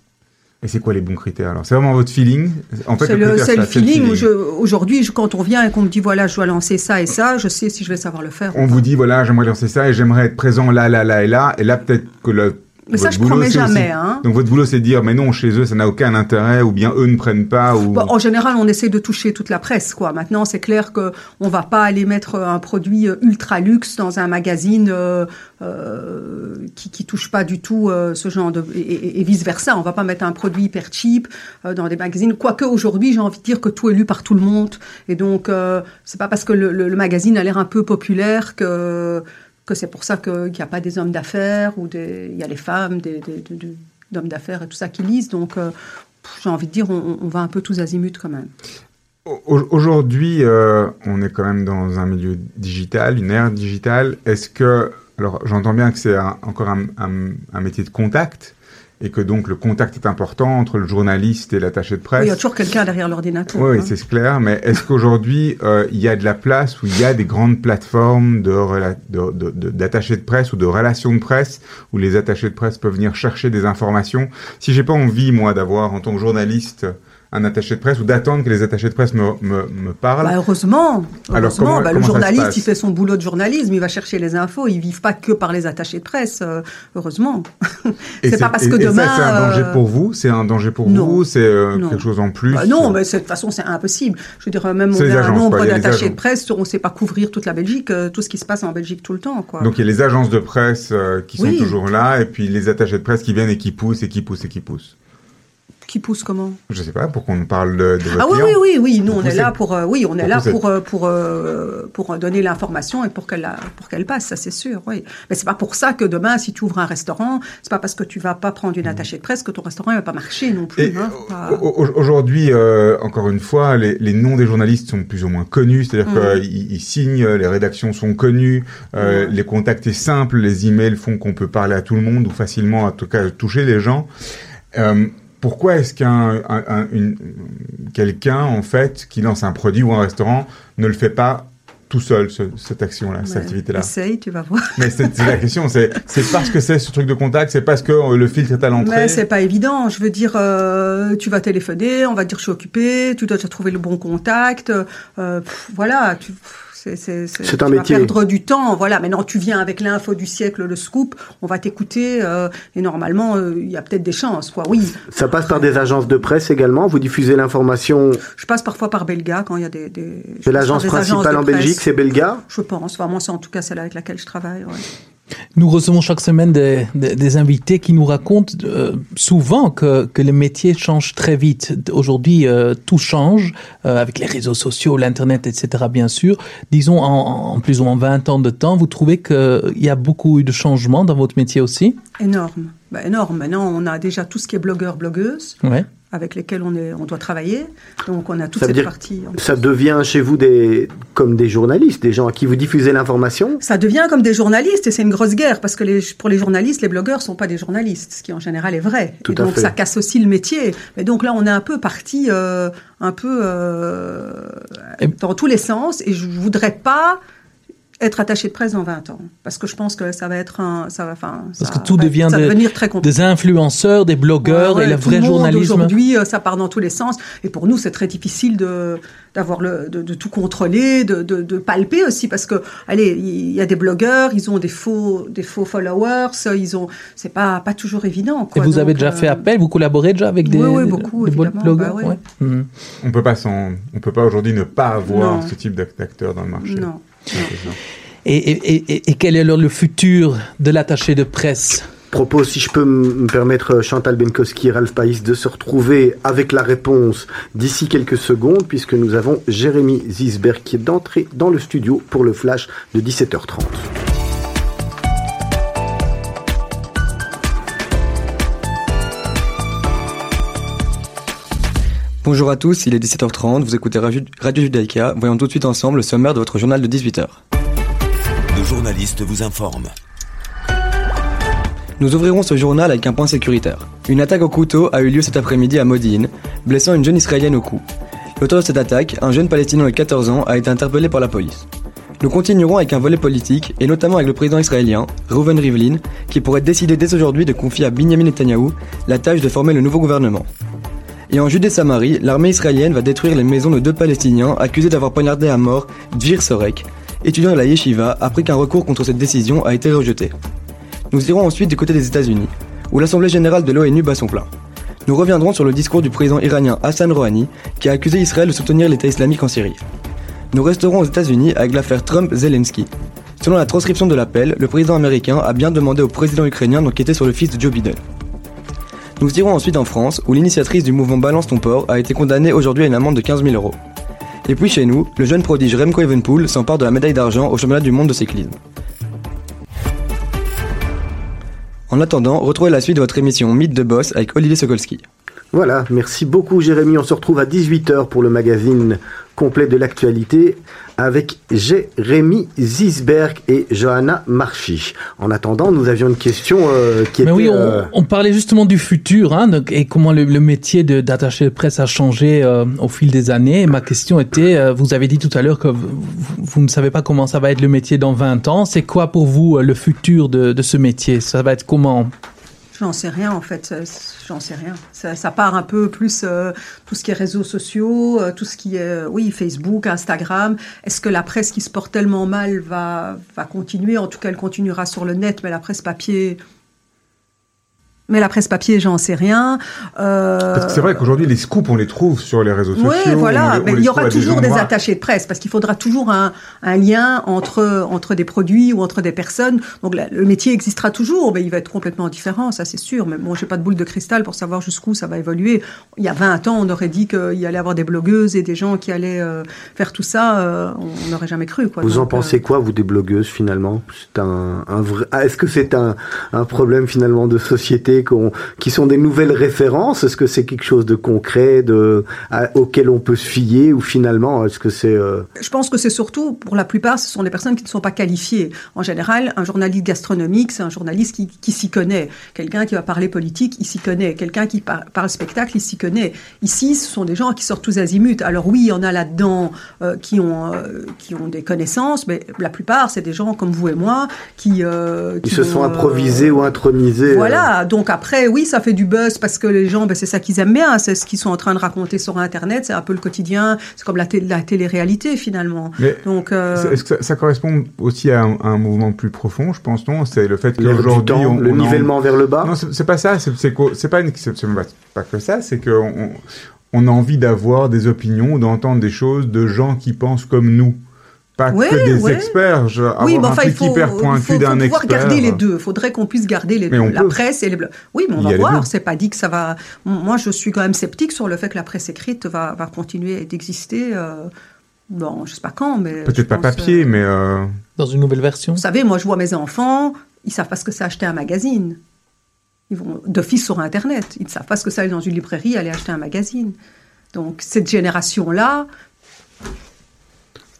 Et c'est quoi les bons critères alors? C'est vraiment votre feeling? En fait, c'est le, critère, le feeling. où je- Aujourd'hui, quand on vient et qu'on me dit voilà, je dois lancer ça et ça, je sais si je vais savoir le faire. On vous dit voilà, j'aimerais lancer ça et j'aimerais être présent là, là, là et là. Et là, peut-être que le. Mais ça, je boulot, promets aussi- jamais, hein. Donc votre boulot, c'est de dire mais non, chez eux, ça n'a aucun intérêt, ou bien eux ne prennent pas, ou. Bon, en général, on essaie de toucher toute la presse, quoi. Maintenant, c'est clair que on va pas aller mettre un produit euh, ultra luxe dans un magazine euh, euh, qui, qui touche pas du tout euh, ce genre de et, vice versa. On va pas mettre un produit hyper cheap euh, dans des magazines. Quoique aujourd'hui, j'ai envie de dire que tout est lu par tout le monde, et donc euh, c'est pas parce que le, le- le magazine a l'air un peu populaire que que c'est pour ça qu'il n'y a pas des hommes d'affaires ou des il y a les femmes, des, d'hommes d'affaires et tout ça qui lisent. Donc euh, j'ai envie de dire, on, va un peu tous azimuts quand même. Au- Aujourd'hui, euh, on est quand même dans un milieu digital, une ère digitale. Est-ce que, alors j'entends bien que c'est encore un métier de contact et que donc le contact est important entre le journaliste et l'attaché de Oui, presse. il y a toujours quelqu'un derrière l'ordinateur. Oui, hein. c'est clair, mais est-ce qu'aujourd'hui, euh, il y a de la place où il y a des grandes plateformes rela- de- de- de- d'attachés de, presse ou de relations de presse où les attachés de presse peuvent venir chercher des informations? Si j'ai pas envie, moi, d'avoir en tant que journaliste un attaché de presse ou d'attendre que les attachés de presse me, me, me parlent, Bah, heureusement, Alors, heureusement comment- bah, comment le journaliste, il fait son boulot de journalisme, il va chercher les infos, ils vivent pas que par les attachés de presse, euh, heureusement. c'est pas parce que et demain. c'est un danger euh, pour vous? C'est un danger pour non. vous? C'est euh, quelque chose en plus? Bah non, mais de toute façon, c'est impossible. Je veux dire, même on a un nombre il d'attachés de presse, on ne sait pas couvrir toute la Belgique, euh, tout ce qui se passe en Belgique tout le temps. Quoi. Donc il y a les agences de presse qui Oui. sont toujours là, et puis les attachés de presse qui viennent et qui poussent et qui poussent et qui poussent. Qui pousse comment Je sais pas, pour qu'on parle de, de votre Ah oui, client. oui, oui, oui. Nous, Vous on est là pour, euh, oui, on est vous là poussez- pour, euh, pour, euh, pour donner l'information et pour qu'elle, pour qu'elle passe, ça c'est sûr, oui. Mais c'est pas pour ça que demain, si tu ouvres un restaurant, c'est pas parce que tu vas pas prendre une attachée de presse que ton restaurant il va pas marcher non plus. Hein. Pas- Aujourd'hui, euh, encore une fois, les, les noms des journalistes sont plus ou moins connus, c'est-à-dire Mhm. qu'ils ils signent, les rédactions sont connues, les contacts est simple, les emails font qu'on peut parler à tout le monde ou facilement, en tout cas, toucher les gens. Euh, pourquoi est-ce qu'un un- un- quelqu'un, en fait, qui lance un produit ou un restaurant, ne le fait pas tout seul ce- cette action-là, cette activité-là? Essaye, tu vas voir. Mais c'est la question, c'est c'est parce que c'est ce truc de contact, c'est parce que euh, le filtre est à l'entrée. Mais c'est pas évident. Je veux dire, euh, tu vas téléphoner, on va te dire je suis occupé, tu dois déjà trouver le bon contact. euh, pff, voilà, tu, pff, c'est c'est C'est tu un vas métier. perdre du temps. Voilà. Maintenant, tu viens avec l'info du siècle, le scoop, on va t'écouter euh, et normalement, euh, il y a peut-être des chances. Quoi. Oui, Ça passe par des agences de presse également? Vous diffusez l'information? je passe parfois par Belga quand il y a des. C'est l'agence principale en Belgique, c'est Belga? Je pense. Enfin, moi, c'est en tout cas celle avec laquelle je travaille. ouais. Nous recevons chaque semaine des, invités qui nous racontent euh, souvent que, que les métiers changent très vite. Aujourd'hui, euh, tout change euh, avec les réseaux sociaux, l'Internet, etc. bien sûr. Disons, en, en plus ou moins 20 ans de temps, vous trouvez qu'il y a beaucoup eu de changements dans votre métier aussi? Énorme. Bah, énorme. Maintenant, on a déjà tout ce qui est blogueur, blogueuse. Ouais. avec lesquels on, est, on doit travailler. Donc on a toute Ça cette partie. Ça plus. devient chez vous des, comme des journalistes, des gens à qui vous diffusez l'information? Ça devient comme des journalistes et c'est une grosse guerre parce que les, pour les journalistes, les blogueurs sont pas des journalistes, ce qui en général est vrai. Tout et à donc fait. ça casse aussi le métier. Mais donc là, on est un peu parti euh, un peu euh, Et- dans tous les sens et je voudrais pas être attaché de presse dans 20 ans parce que je pense que ça va être un ça va enfin Parce ça que tout va- devient ça va des- devenir très compliqué. Des influenceurs, des blogueurs Ouais, et ouais, le tout vrai journalisme. Aujourd'hui, euh, ça part dans tous les sens. Et pour nous, c'est très difficile de d'avoir le de, de tout contrôler, de, de, de palper aussi, parce que allez, il y a des blogueurs, ils ont des faux des faux followers, ils ont c'est pas pas toujours évident. Et vous avez déjà euh, fait appel, vous collaborez déjà avec des, Oui, oui, des- beaucoup, des blogueurs bah ouais. ouais. Mhm. On peut pas on peut pas aujourd'hui ne pas avoir Non. ce type d'ac- d'acteur dans le marché. Non. Et, quel est alors le futur de l'attaché de presse? Propose, si je peux me permettre, Chantal Benkowski et Ralph Païs, de se retrouver avec la réponse d'ici quelques secondes, puisque nous avons Jérémy Zisberg qui est d'entrée dans le studio pour le flash de 17h30. Bonjour à tous, il est 17h30, vous écoutez Radio Radio Judaïka. Voyons tout de suite ensemble le sommaire de votre journal de 18h. Nos journalistes vous informent. Nous ouvrirons ce journal avec un point sécuritaire. Une attaque au couteau a eu lieu cet après-midi à Modine, blessant une jeune israélienne au cou. L'auteur de cette attaque, un jeune palestinien de 14 ans, a été interpellé par la police. Nous continuerons avec un volet politique, et notamment avec le président israélien, Reuven Rivlin, qui pourrait décider dès aujourd'hui de confier à Benjamin Netanyahou la tâche de former le nouveau gouvernement. Et en Judée-Samarie, l'armée israélienne va détruire les maisons de deux Palestiniens accusés d'avoir poignardé à mort Dvir Sorek, étudiant à la Yeshiva, après qu'un recours contre cette décision a été rejeté. Nous irons ensuite du côté des États-Unis, où l'Assemblée générale de l'ONU bat son plein. Nous reviendrons sur le discours du président iranien Hassan Rouhani, qui a accusé Israël de soutenir l'État islamique en Syrie. Nous resterons aux États-Unis avec l'affaire Trump-Zelensky. Selon la transcription de l'appel, le président américain a bien demandé au président ukrainien d'enquêter sur le fils de Joe Biden. Nous irons ensuite en France, où l'initiatrice du mouvement Balance ton port a été condamnée aujourd'hui à une amende de 15 000 euros. Et puis chez nous, le jeune prodige Remco Evenpool s'empare de la médaille d'argent au championnat du monde de cyclisme. En attendant, retrouvez la suite de votre émission Mythe de Boss avec Olivier Sokolski. Voilà, merci beaucoup Jérémy. On se retrouve à 18h pour le magazine complet de l'actualité avec Jérémy Zisberg et Johanna Marchi. En attendant, nous avions une question euh, qui Mais était... oui, on, euh, on parlait justement du futur hein, donc, et comment le, le métier de- d'attaché de presse a changé euh, au fil des années. Et ma question était, euh, vous avez dit tout à l'heure que vous, ne savez pas comment ça va être le métier dans 20 ans. C'est quoi pour vous le futur de, de ce métier? Ça va être comment? J'en sais rien en fait, j'en sais rien. Ça, ça part un peu plus euh, tout ce qui est réseaux sociaux, euh, tout ce qui est euh, oui Facebook, Instagram. Est-ce que la presse qui se porte tellement mal va va continuer? En tout cas, elle continuera sur le net, mais la presse papier. Mais la presse papier, j'en sais rien. Euh, Parce que c'est vrai qu'aujourd'hui, les scoops, on les trouve sur les réseaux sociaux. oui, voilà. on Mais il y aura toujours des attachés de presse parce qu'il faudra toujours un, un lien entre entre des produits ou entre des personnes. Donc la- le métier existera toujours, mais il va être complètement différent, ça c'est sûr. Mais bon, j'ai pas de boule de cristal pour savoir jusqu'où ça va évoluer. Il y a 20 ans, on aurait dit qu'il y allait avoir des blogueuses et des gens qui allaient euh, faire tout ça. euh, on n'aurait jamais cru. Quoi. Vous en pensez euh, quoi, vous, des blogueuses, finalement? C'est un, un vrai... ah, Est-ce que c'est un, un problème, finalement, de société qui sont des nouvelles références? Est-ce que c'est quelque chose de concret, de, à- auquel on peut se fier, ou finalement, est-ce que c'est euh, Je pense que c'est surtout, pour la plupart, ce sont des personnes qui ne sont pas qualifiées. En général, un journaliste gastronomique, c'est un journaliste qui, qui s'y connaît. Quelqu'un qui va parler politique, il s'y connaît. Quelqu'un qui par- parle spectacle, il s'y connaît. Ici, ce sont des gens qui sortent tous azimuts. Alors oui, il y en a là-dedans euh, qui, ont, euh, qui ont des connaissances, mais la plupart, c'est des gens comme vous et moi qui... qui qui se sont improvisés ou intronisés voilà, donc après, oui, ça fait du buzz parce que les gens, ben, c'est ça qu'ils aiment bien, c'est ce qu'ils sont en train de raconter sur Internet, c'est un peu le quotidien, c'est comme la, té- la télé-réalité finalement. Mais Donc, euh, Est-ce que ça, ça correspond aussi à un, à un mouvement plus profond, je pense, non? C'est le fait qu'aujourd'hui, temps, on, le on en- nivellement vers le bas? Non, c'est c'est pas ça. C'est c'est qu'au- c'est pas, une- que ça. C'est qu'on on, on a envie d'avoir des opinions, d'entendre des choses de gens qui pensent comme nous. Pas Ouais, que des ouais. experts. Je, avoir oui, mais un enfin, il truc faut, hyper il pointu faut, faut d'un pouvoir expert. garder les deux. Il faudrait qu'on puisse garder les Mais deux, on la peut. presse et les blogs. Oui, mais on va voir. C'est pas dit que ça va. Moi, je suis quand même sceptique sur le fait que la presse écrite va, va continuer d'exister. euh, Bon, je sais pas quand, mais. Peut-être pas pense, papier, euh, mais euh, Dans une nouvelle version Vous savez, moi, je vois mes enfants, ils savent pas ce que c'est acheter un magazine. Ils vont d'office sur Internet. Ils ne savent pas ce que c'est aller dans une librairie, aller acheter un magazine. Donc, cette génération-là,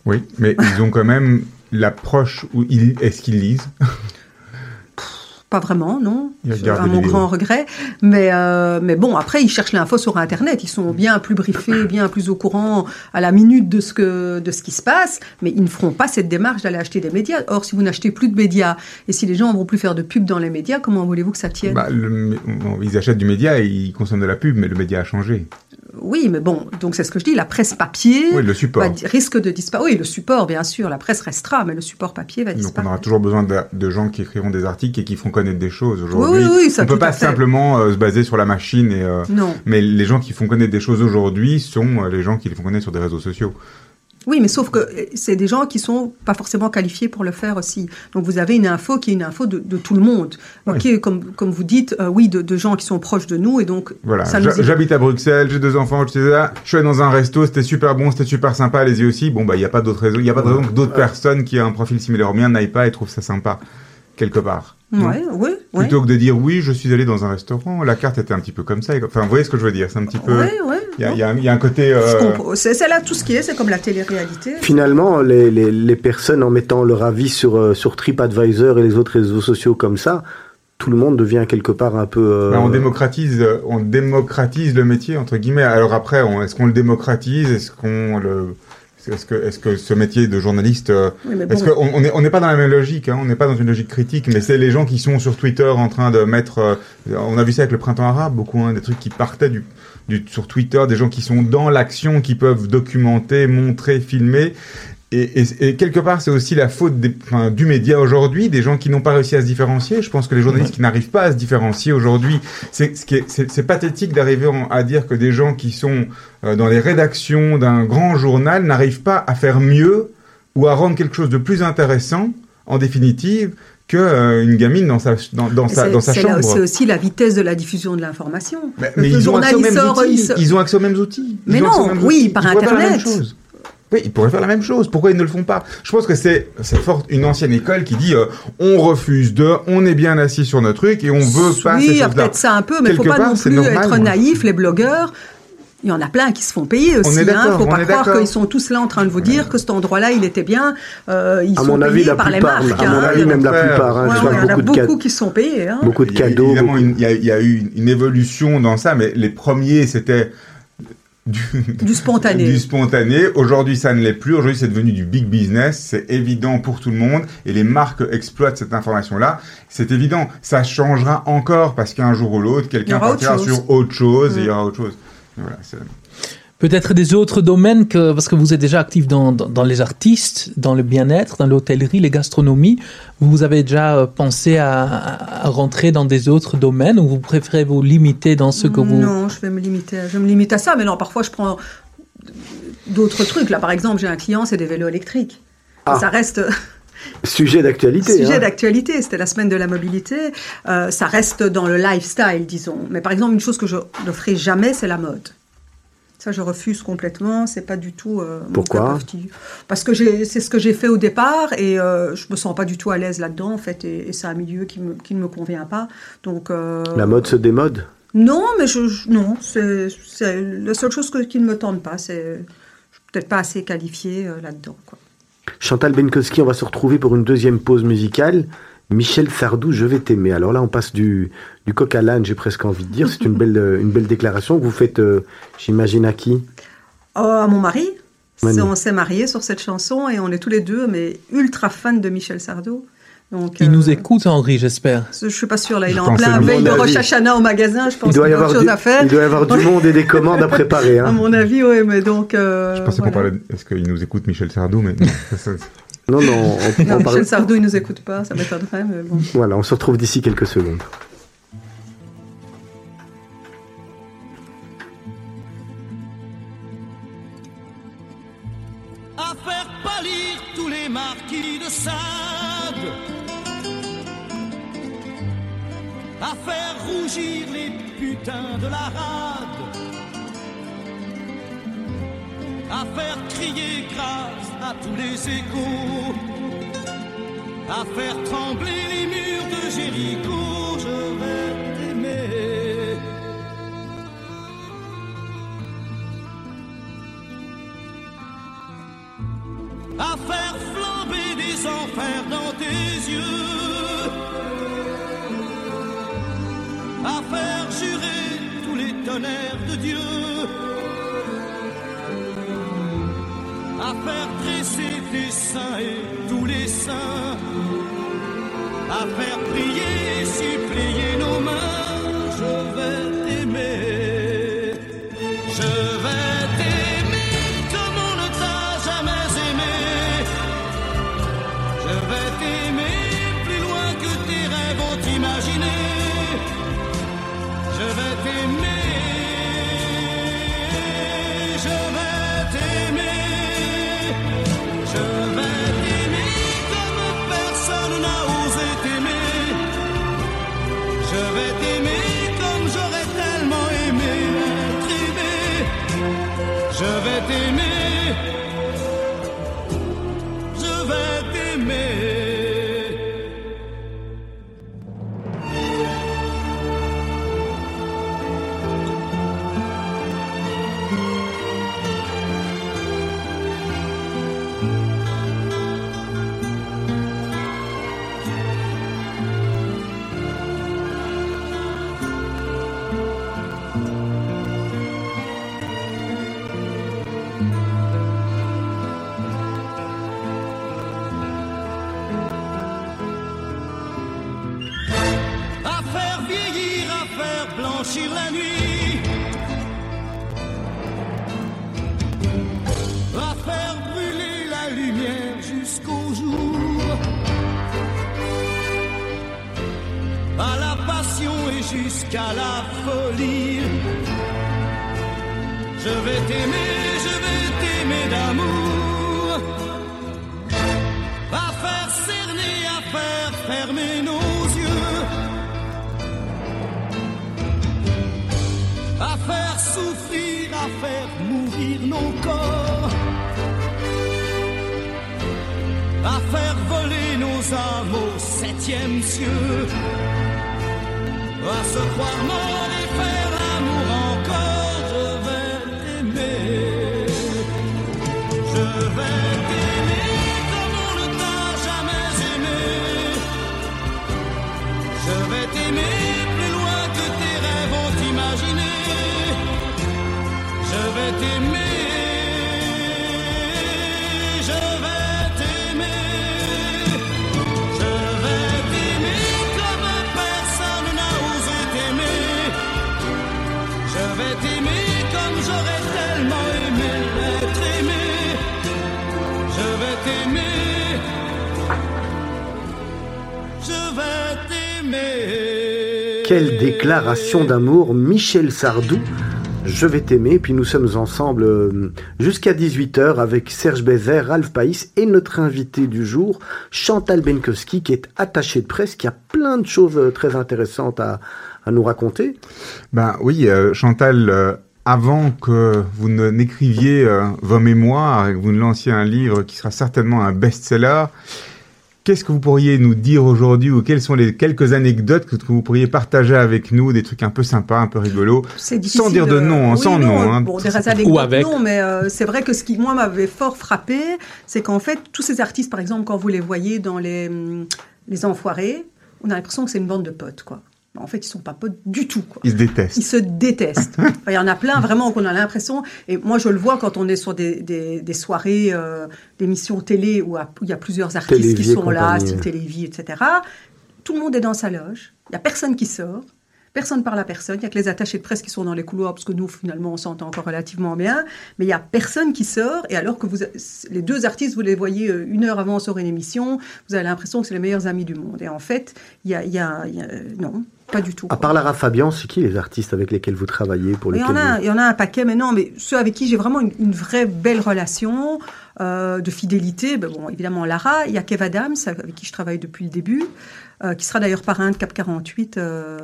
oui. Mais ils ont quand même l'approche où ils, est-ce qu'ils lisent? Pas vraiment, non. À mon vidéos. grand regret. Mais, euh, mais bon, après, ils cherchent l'info sur Internet. Ils sont bien plus briefés, bien plus au courant à la minute de ce, que, de ce qui se passe. Mais ils ne feront pas cette démarche d'aller acheter des médias. Or, si vous n'achetez plus de médias et si les gens ne vont plus faire de pub dans les médias, comment voulez-vous que ça tienne? Bah, le- bon, Ils achètent du média et ils consomment de la pub, mais le média a changé. Oui, mais bon, donc c'est ce que je dis, la presse papier Oui, le support. va- risque de disparaître. Oui, le support, bien sûr, la presse restera, mais le support papier va Donc on disparaître. aura toujours besoin de, de gens qui écriront des articles et qui font connaître des choses. Aujourd'hui, Oui, oui, on peut pas simplement euh, se baser sur la machine. Et, euh, Non. Mais les gens qui font connaître des choses aujourd'hui sont euh, les gens qui les font connaître sur des réseaux sociaux. Oui, mais sauf que c'est des gens qui sont pas forcément qualifiés pour le faire aussi. Donc vous avez une info qui est une info de, de tout le monde. Comme, comme vous dites, euh, oui, de, de gens qui sont proches de nous et donc Voilà, j'habite à Bruxelles, j'ai deux enfants, je suis là, je suis allé dans un resto, c'était super bon, c'était super sympa, allez-y aussi. Bon, bah, il n'y a pas d'autres raisons, il n'y a pas de raison que d'autres personnes qui ont un profil similaire au mien n'aillent pas et trouvent ça sympa, quelque part. Ouais, ouais, ouais. Plutôt que de dire oui, je suis allé dans un restaurant, la carte était un petit peu comme ça. Enfin, vous voyez ce que je veux dire, c'est un petit peu. Ouais, ouais, Il y a, y un- il y a un côté. Euh. C'est là tout ce qui est, c'est comme la télé-réalité. Finalement, les, les, les personnes en mettant leur avis sur, euh, sur TripAdvisor et les autres réseaux sociaux comme ça, tout le monde devient quelque part un peu... euh, bah, on démocratise, on démocratise le métier entre guillemets. Alors après, on- est-ce qu'on le démocratise? Est-ce qu'on le est-ce que, est-ce que ce métier de journaliste, euh, Oui, est-ce qu'on on n'est on n'est pas dans la même logique, hein, on n'est pas dans une logique critique, mais c'est les gens qui sont sur Twitter en train de mettre, euh, on a vu ça avec le printemps arabe, beaucoup, hein, des trucs qui partaient du, du, sur Twitter, des gens qui sont dans l'action, qui peuvent documenter, montrer, filmer. Et, et, et quelque part, c'est aussi la faute des, enfin, du média aujourd'hui, des gens qui n'ont pas réussi à se différencier. Je pense que les journalistes qui n'arrivent pas à se différencier aujourd'hui, c'est pathétique d'arriver à dire que des gens qui sont euh, dans les rédactions d'un grand journal n'arrivent pas à faire mieux ou à rendre quelque chose de plus intéressant, en définitive, que euh, une gamine dans sa dans, sa dans sa chambre. C'est aussi la vitesse de la diffusion de l'information. Mais, mais ils ont accès aux journaliste mêmes outils. Ils ont accès aux mêmes outils. Ils Mais non, oui, par Internet. Oui, ils pourraient faire la même chose. Pourquoi ils ne le font pas? Je pense que c'est fort une ancienne école qui dit euh, on refuse de, on est bien assis sur notre truc et on veut pas oui, a choses-là. peut-être ça un peu, mais il ne faut Quelque pas part, non plus normal, être moi. naïf, les blogueurs. Il y en a plein qui se font payer aussi. Il ne d'accord, faut pas croire qu'ils sont tous là en train de vous dire que cet endroit-là, il était bien. Euh, ils À sont mon avis, payés la par les plupart, marques. à mon hein. avis, même la plupart. hein, Ouais, je ouais, vois il y en a beaucoup cadeaux. qui sont payés. hein. Beaucoup de Il y a cadeaux. Évidemment, beaucoup- une- il y, a, il y a eu une évolution dans ça, mais les premiers, c'était du, Du spontané. du spontané. Aujourd'hui, ça ne l'est plus. Aujourd'hui, c'est devenu du big business. C'est évident pour tout le monde. Et les marques exploitent cette information-là. C'est évident. Ça changera encore parce qu'un jour ou l'autre, quelqu'un autre partira sur autre chose et il y Mm. aura autre chose. Voilà, Peut-être des autres domaines que, parce que vous êtes déjà actif dans, dans, dans les artistes, dans le bien-être, dans l'hôtellerie, les gastronomies. Vous avez déjà euh, pensé à, à- à rentrer dans des autres domaines ou vous préférez vous limiter dans ce que vous... Non, je vais me limiter. Je me limite à ça, mais non, parfois je prends d'autres trucs. Là, par exemple, j'ai un client, c'est des vélos électriques. Ah. Ça reste Sujet d'actualité. sujet hein. d'actualité. C'était la semaine de la mobilité. Euh, ça reste dans le lifestyle, disons. Mais par exemple, une chose que je ne ferai jamais, c'est la mode. Ça, je refuse complètement. C'est pas du tout. euh, Pourquoi. Parce que c'est ce que j'ai fait au départ et euh, je me sens pas du tout à l'aise là-dedans en fait. Et, et c'est un milieu qui, me, qui ne me convient pas. Donc. euh, La mode se démode? Non, mais je, je- non, c'est la seule chose que- qui ne me tente pas. C'est peut-être pas assez qualifiée euh, là-dedans. Chantal Benkowski, on va se retrouver pour une deuxième pause musicale. Michel Sardou, je vais t'aimer. Alors là, on passe du, du coq à l'âne, j'ai presque envie de dire. C'est une belle, euh, une belle déclaration que vous faites, euh, j'imagine, à qui? Oh, à mon mari. Manu. On s'est mariés sur cette chanson et on est tous les deux mais ultra fans de Michel Sardou. Donc, Il euh, nous écoute, Henri, j'espère. Je suis pas sûre là. Il Je est en plein à veille de À Rosh. Hashanah au magasin. Je pense il qu'il doit, y y a autre chose à faire. il doit y avoir du monde et des commandes à préparer. À Hein. mon avis, oui, mais donc. euh, Je pensais voilà. qu'on parlait. de- Est-ce qu'il nous écoute Michel Sardou Mais non, Non, on, on Non, parle- Michel Sardou, il nous écoute pas, ça m'étonnerait, mais bon. Voilà, on se retrouve d'ici quelques secondes. à faire pâlir tous les marquis de Sade, à faire rougir les putains de la rade, à faire crier grâce à tous les échos, à faire trembler les murs de Jéricho, je vais t'aimer. à faire flamber des enfers dans tes yeux, à faire jurer tous les tonnerres de Dieu, à faire dresser tes seins et tous les saints, à faire prier et supplier blanchir la nuit, à faire brûler la lumière jusqu'au jour, à la passion et jusqu'à la folie. Je vais t'aimer, je vais t'aimer d'amour. À faire cerner, à faire fermer souffrir, à faire mourir nos corps, à faire voler nos âmes au septième cieux, à se croire mort et faire l'amour encore. Je vais t'aimer. Je vais Quelle déclaration d'amour, Michel Sardou. Je vais t'aimer, puis nous sommes ensemble euh, jusqu'à 18h avec Serge Bézère, Ralph Païs et notre invité du jour, Chantal Benkowski, qui est attachée de presse, qui a plein de choses euh, très intéressantes à, nous raconter. Ben oui, euh, Chantal avant que vous ne n'écriviez vos mémoires et que vous ne lanciez un livre qui sera certainement un best-seller, qu'est-ce que vous pourriez nous dire aujourd'hui ou quelles sont les quelques anecdotes que, vous pourriez partager avec nous, des trucs un peu sympas, un peu rigolos, C'est difficile, sans dire de nom, hein, oui, sans non, nom. hein. Bon, des Ou avec. non, mais euh, c'est vrai que ce qui, moi, m'avait fort frappé, c'est qu'en fait, tous ces artistes, par exemple, quand vous les voyez dans les, hum, les enfoirés, on a l'impression que c'est une bande de potes, quoi. En fait, ils sont pas potes du tout, quoi. Ils se détestent. Ils se détestent. Enfin, Il y en a plein vraiment qu'on a l'impression, et moi je le vois quand on est sur des, des, des soirées euh, d'émissions télé où il y a plusieurs artistes qui sont là, style. Télévie, etc. Tout le monde est dans sa loge, il n'y a personne qui sort, personne parle à personne, il n'y a que les attachés de presse qui sont dans les couloirs, parce que nous finalement on s'entend encore relativement bien, mais il n'y a personne qui sort, et alors que vous, les deux artistes, vous les voyez euh, une heure avant sur une émission, vous avez l'impression que c'est les meilleurs amis du monde. Et en fait, il y a, y a- il y a- non, pas du tout. À quoi. part Lara Fabian, c'est qui les artistes avec lesquels vous travaillez pour Il y, lesquels en a, vous- il y en a un paquet, mais non, mais ceux avec qui j'ai vraiment une, une vraie belle relation euh, de fidélité, ben bon, évidemment Lara, il y a Kev Adams, avec qui je travaille depuis le début, euh, qui sera d'ailleurs parrain de Cap 48 euh,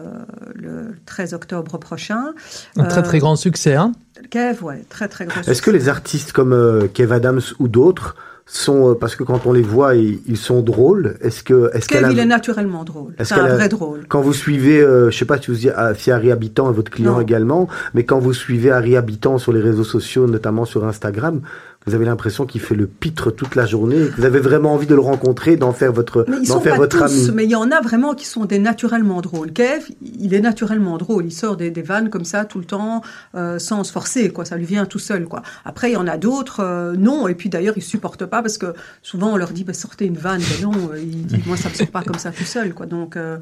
le 13 octobre prochain. Un très Euh, très grand succès. Hein Kev, ouais, très très gros. Est-ce que les artistes comme euh, Kev Adams ou d'autres sont euh, parce que quand on les voit ils, ils sont drôles est-ce que est-ce qu'elle a- il est naturellement drôle. C'est un a- vrai drôle. quand vous suivez euh, je sais pas si vous ah, si Harry Habitant est votre client Non. également mais quand vous suivez Harry Habitant sur les réseaux sociaux notamment sur Instagram vous avez l'impression qu'il fait le pitre toute la journée et que vous avez vraiment envie de le rencontrer d'en faire votre Mais ils d'en sont faire pas votre tous, ami mais il y en a vraiment qui sont des naturellement drôles. Kev, il est naturellement drôle. Il sort des, des vannes comme ça tout le temps, euh, sans se forcer, quoi. Ça lui vient tout seul, quoi. Après, il y en a d'autres, euh, non. Et puis d'ailleurs, ils supportent pas parce que souvent on leur dit, bah, sortez une vanne. Mais non, euh, ils disent, moi, ça me sort pas comme ça tout seul, quoi. Donc, euh,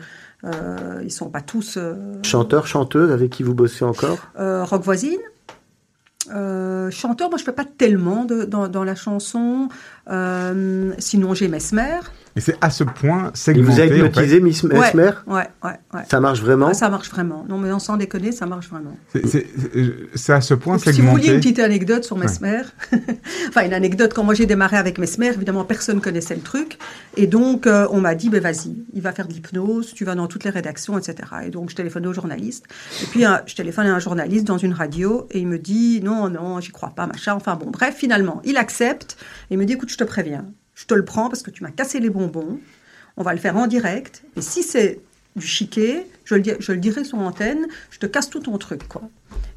euh, ils sont pas tous euh, chanteur chanteuse avec qui vous bossez encore? Euh, rock voisine. Euh, chanteur, moi je fais pas tellement dans la chanson. Euh, sinon j'ai Mesmer. Et c'est à ce point il segmenté. vous a en fait. hypnotisé Miss Mesmer Ouais, ouais, ouais. ça marche vraiment? Ah, ça marche vraiment. Non, mais sans déconner, ça marche vraiment. C'est- à ce point Et puis, si vous vouliez segmenté. une petite anecdote sur Mesmer, enfin une anecdote, quand moi j'ai démarré avec Mesmer, évidemment personne connaissait le truc. Et donc euh, on m'a dit, ben vas-y, il va faire de l'hypnose, tu vas dans toutes les rédactions, etc. Et donc je téléphone au journaliste. Et puis un- je téléphone à un journaliste dans une radio et il me dit, non, non, j'y crois pas, machin. Enfin bon, bref, finalement, il accepte et il me dit, écoute, je te préviens, je te le prends parce que tu m'as cassé les bonbons. On va le faire en direct. Et si c'est du chiquet, je le, dirai sur antenne, je te casse tout ton truc, quoi.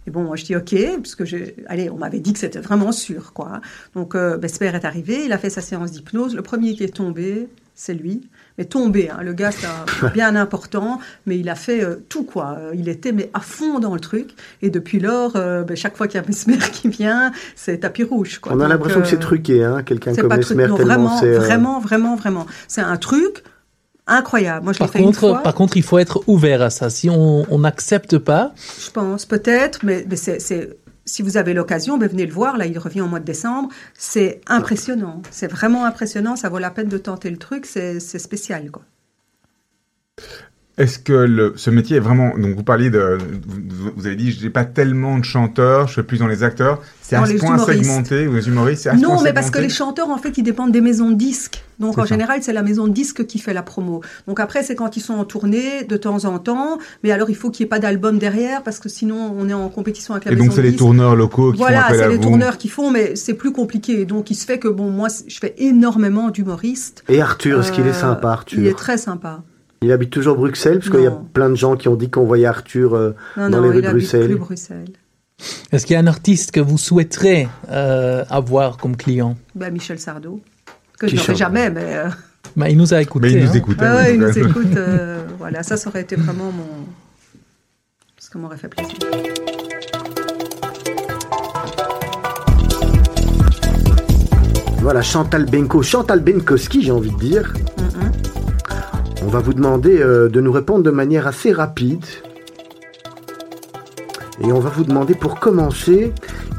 Et bon, moi, je dis OK, parce que allez, on m'avait dit que c'était vraiment sûr, quoi. Donc, euh, Besper est arrivé, il a fait sa séance d'hypnose. Le premier qui est tombé, c'est lui. Mais tombé, hein, le gars, c'est bien important, mais il a fait euh, tout, quoi. Euh, Il était mais à fond dans le truc. Et depuis lors, euh, ben, chaque fois qu'il y a Besper qui vient, c'est tapis rouge, quoi. on a l'impression que c'est truqué hein quelqu'un comme pas Mesmer non, tellement vraiment, euh, vraiment, vraiment, vraiment. C'est un truc incroyable. Moi, je par fait une contre, fois. par contre, il faut être ouvert à ça. Si on n'accepte pas, Je pense, peut-être, mais, c'est- si vous avez l'occasion, ben venez le voir. Là, il revient au mois de décembre. C'est impressionnant. C'est vraiment impressionnant. Ça vaut la peine de tenter le truc. C'est, spécial. Est-ce que le, ce métier est vraiment donc vous parliez de vous, vous avez dit j'ai pas tellement de chanteurs, je suis plus dans les acteurs, c'est à ce point segmenté ou les humoristes, c'est à ce Non, point mais parce que les chanteurs, en fait, ils dépendent des maisons de disques. Donc, en ça. général, c'est la maison de disques qui fait la promo. Donc, après, c'est quand ils sont en tournée, de temps en temps. Mais alors, il faut qu'il n'y ait pas d'album derrière, parce que sinon, on est en compétition avec la Et maison donc c'est de les disques. tourneurs locaux qui font Voilà, appel à c'est les vous. tourneurs qui font, mais c'est plus compliqué. Donc, il se fait que, bon, moi, je fais énormément d'humoristes. et Arthur est-ce qu'il est Euh, sympa Arthur? Il est très sympa. Il habite toujours Bruxelles parce qu'il y a plein de gens qui ont dit qu'on voyait Arthur euh, Non, dans non, les rues il de Bruxelles. plus Bruxelles. est-ce qu'il y a un artiste que vous souhaiterez euh, avoir comme client? Ben, Michel Sardou. Que Qui je n'aurais chante. jamais, mais. euh, Bah, Il nous a écoutés. Mais il nous hein. écoute. ah ouais, il donc, nous écoute. voilà, ça, ça aurait été vraiment mon. Ce qui m'aurait fait plaisir. Voilà, Chantal Benko, Chantal Benkowski, j'ai envie de dire. Mhm. On va vous demander euh, de nous répondre de manière assez rapide. Et on va vous demander pour commencer,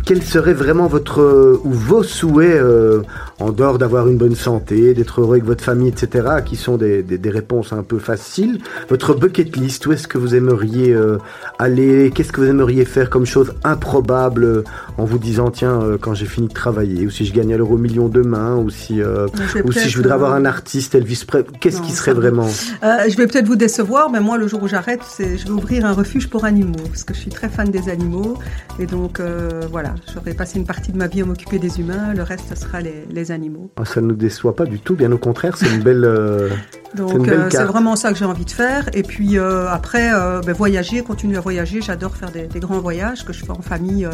quel serait vraiment votre euh, ou vos souhaits euh, en dehors d'avoir une bonne santé, d'être heureux avec votre famille, etc., qui sont des, des, des réponses un peu faciles? Votre bucket list, où est-ce que vous aimeriez euh, aller? Qu'est-ce que vous aimeriez faire comme chose improbable euh, en vous disant tiens euh, quand j'ai fini de travailler, ou si je gagne à l'euro million demain, ou si euh, ou si je voudrais avoir un artiste Elvis Presley, qu'est-ce qui serait vraiment? Euh, je vais peut-être vous décevoir, mais moi, le jour où j'arrête, c'est, je vais ouvrir un refuge pour animaux, parce que je suis très fan des animaux. Et donc, euh, voilà, j'aurais passé une partie de ma vie à m'occuper des humains, le reste, ce sera les, les animaux. Ah, Ça ne nous déçoit pas du tout, bien au contraire, c'est une belle. euh, C'est une Donc, belle euh, c'est vraiment ça que j'ai envie de faire. Et puis, euh, après, euh, ben, voyager, continuer à voyager. J'adore faire des, des grands voyages que je fais en famille, euh,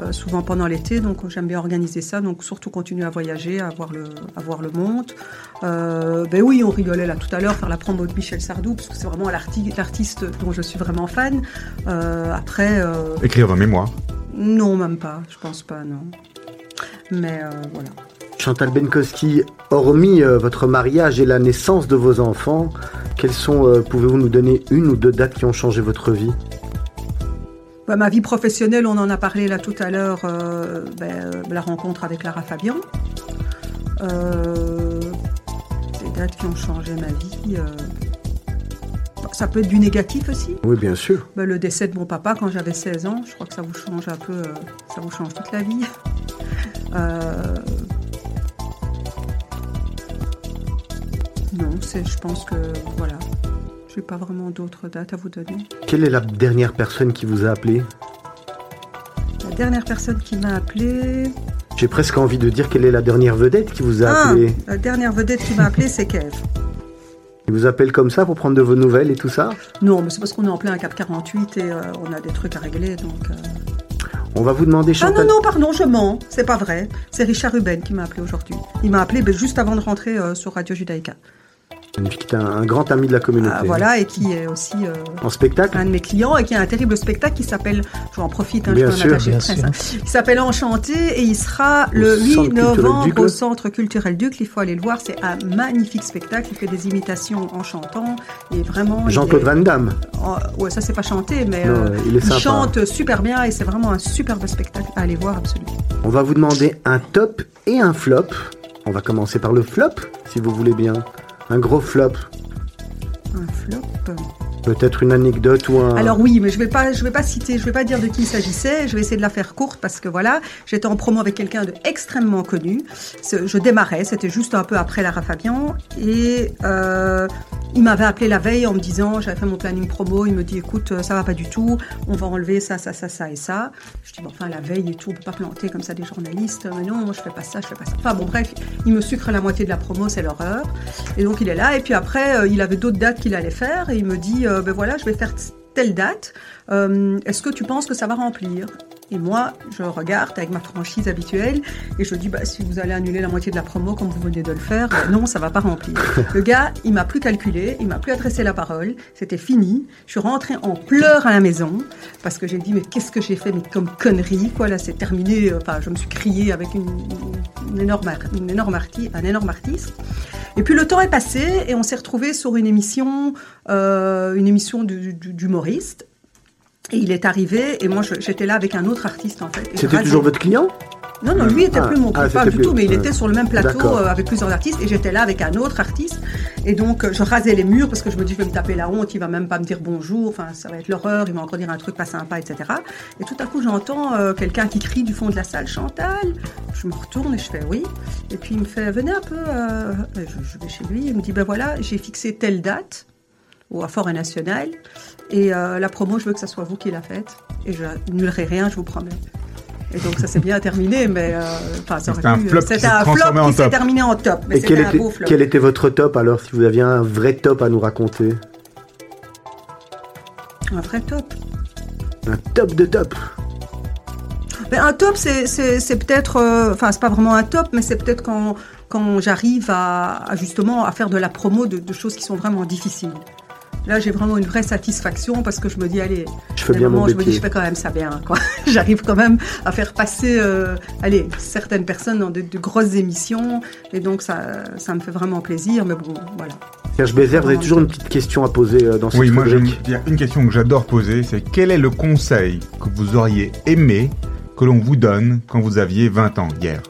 euh, souvent pendant l'été. Donc, j'aime bien organiser ça. Donc, surtout continuer à voyager, à voir le, à voir le monde. Euh, ben oui, on rigolait là tout à l'heure, faire la promo de Michel Sardou, parce que c'est vraiment l'arti- l'artiste dont je suis vraiment fan. Euh, après, euh, Écrire un mémoire. Non, même pas. Je pense pas, non. Mais euh, voilà. Chantal Benkowski, hormis euh, votre mariage et la naissance de vos enfants, quelles sont, euh, pouvez-vous nous donner une ou deux dates qui ont changé votre vie? Bah, ma vie professionnelle, on en a parlé là tout à l'heure, ben, la rencontre avec Lara Fabian. Des dates qui ont changé ma vie. Ça peut être du négatif aussi. Oui, bien sûr. Ben, le décès de mon papa quand j'avais 16 ans, je crois que ça vous change un peu, euh, ça vous change toute la vie. Euh, Non, c'est, je pense que voilà. Je n'ai pas vraiment d'autres dates à vous donner. Quelle est la dernière personne qui vous a appelé? La dernière personne qui m'a appelé. J'ai presque envie de dire quelle est la dernière vedette qui vous a Ah, appelé. la dernière vedette qui m'a appelé, c'est Kev. Vous appelle comme ça pour prendre de vos nouvelles et tout ça? Non, mais c'est parce qu'on est en plein Cap 48 et euh, on a des trucs à régler, donc. euh. On va vous demander, Ah Chantal. non, non, pardon, je mens. C'est pas vrai. C'est Richard Ruben qui m'a appelé aujourd'hui. Il m'a appelé ben, juste avant de rentrer euh, sur Radio Judaïka. Qui est un, un grand ami de la communauté. Ah, voilà, et qui est aussi euh, En spectacle un de mes clients et qui a un terrible spectacle qui s'appelle, je en profite, hein, Bien je un sûr, bien presse, hein, qui s'appelle Enchanté et il sera le Centre 8 culturel novembre au. Centre culturel Duc. Il faut aller le voir, c'est un magnifique spectacle. Il fait des imitations en chantant et vraiment. il Jean-Claude Van Damme. Oh, ouais, ça c'est pas chanté, mais Non, euh, il est sympa. chante super bien et c'est vraiment un superbe spectacle à aller voir absolument. On va vous demander un top et un flop. On va commencer par le flop, si vous voulez bien. Un gros flop. Un flop. Peut-être une anecdote ou un. Alors oui, mais je vais pas, je vais pas citer, je vais pas dire de qui il s'agissait. Je vais essayer de la faire courte parce que voilà, j'étais en promo avec quelqu'un de extrêmement connu. Je démarrais, c'était juste un peu après Lara Fabian et euh, il m'avait appelé la veille en me disant, j'avais fait mon planning promo, il me dit écoute, euh, ça va pas du tout, on va enlever ça, ça, ça, ça et ça. Je dis bon, enfin la veille et tout, on peut pas planter comme ça des journalistes. Mais non, moi je fais pas ça, je fais pas ça. Enfin bon bref, il me sucre la moitié de la promo, c'est l'horreur. Et donc il est là et puis après euh, il avait d'autres dates qu'il allait faire et il me dit euh, ben voilà, je vais faire telle date. Euh, Est-ce que tu penses que ça va remplir? Et moi, je regarde avec ma franchise habituelle et je dis bah, si vous allez annuler la moitié de la promo comme vous venez de le faire, ben non, ça va pas remplir. Le gars, il m'a plus calculé, il m'a plus adressé la parole, c'était fini. Je suis rentrée en pleurs à la maison parce que j'ai dit mais qu'est-ce que j'ai fait mais comme connerie quoi là c'est terminé. Enfin, je me suis criée avec une, une énorme ar- une énorme arti- un énorme artiste. Et puis le temps est passé et on s'est retrouvé sur une émission, euh, une émission du- du- d'humoriste. Et il est arrivé et moi j'étais là avec un autre artiste en fait. C'était toujours votre client? Non, non, lui était Ah, plus mon ah, client, pas c'était du plus- tout, mais il était sur le même plateau euh, avec plusieurs artistes et j'étais là avec un autre artiste. Et donc, euh, je rasais les murs parce que je me dis, je vais me taper la honte, il va même pas me dire bonjour, enfin, ça va être l'horreur, il va encore dire un truc pas sympa, etc. Et tout à coup, j'entends euh, quelqu'un qui crie du fond de la salle, Chantal. Je me retourne et je fais oui. Et puis, il me fait, venez un peu, euh, je, je vais chez lui, il me dit, ben voilà, j'ai fixé telle date au à Forêt National et euh, la promo, je veux que ça soit vous qui la faites et je n'annulerai rien, je vous promets. Et donc ça s'est bien terminé, mais euh, C'était un pu- flop qui C'était s'est un transformé flop en qui s'est top. terminé en top, mais Et quel un était, beau flop. quel était votre top alors, si vous aviez un vrai top à nous raconter? Un vrai top. Un top de top Mais un top, c'est c'est- c'est peut-être, euh, enfin c'est pas vraiment un top, mais c'est peut-être quand quand j'arrive à, à justement à faire de la promo de, de choses qui sont vraiment difficiles. Là, j'ai vraiment une vraie satisfaction parce que je me dis, allez, Je fais bien mon je me dis, métier. je fais quand même ça bien. quoi. J'arrive quand même à faire passer, euh, allez, certaines personnes dans de, de grosses émissions, et donc ça, ça me fait vraiment plaisir. Mais bon, voilà. Serge Bézère, vous avez toujours une petite question à poser euh, dans cette Oui, moi, a une question que j'adore poser, c'est quel est le conseil que vous auriez aimé que l'on vous donne quand vous aviez 20 ans hier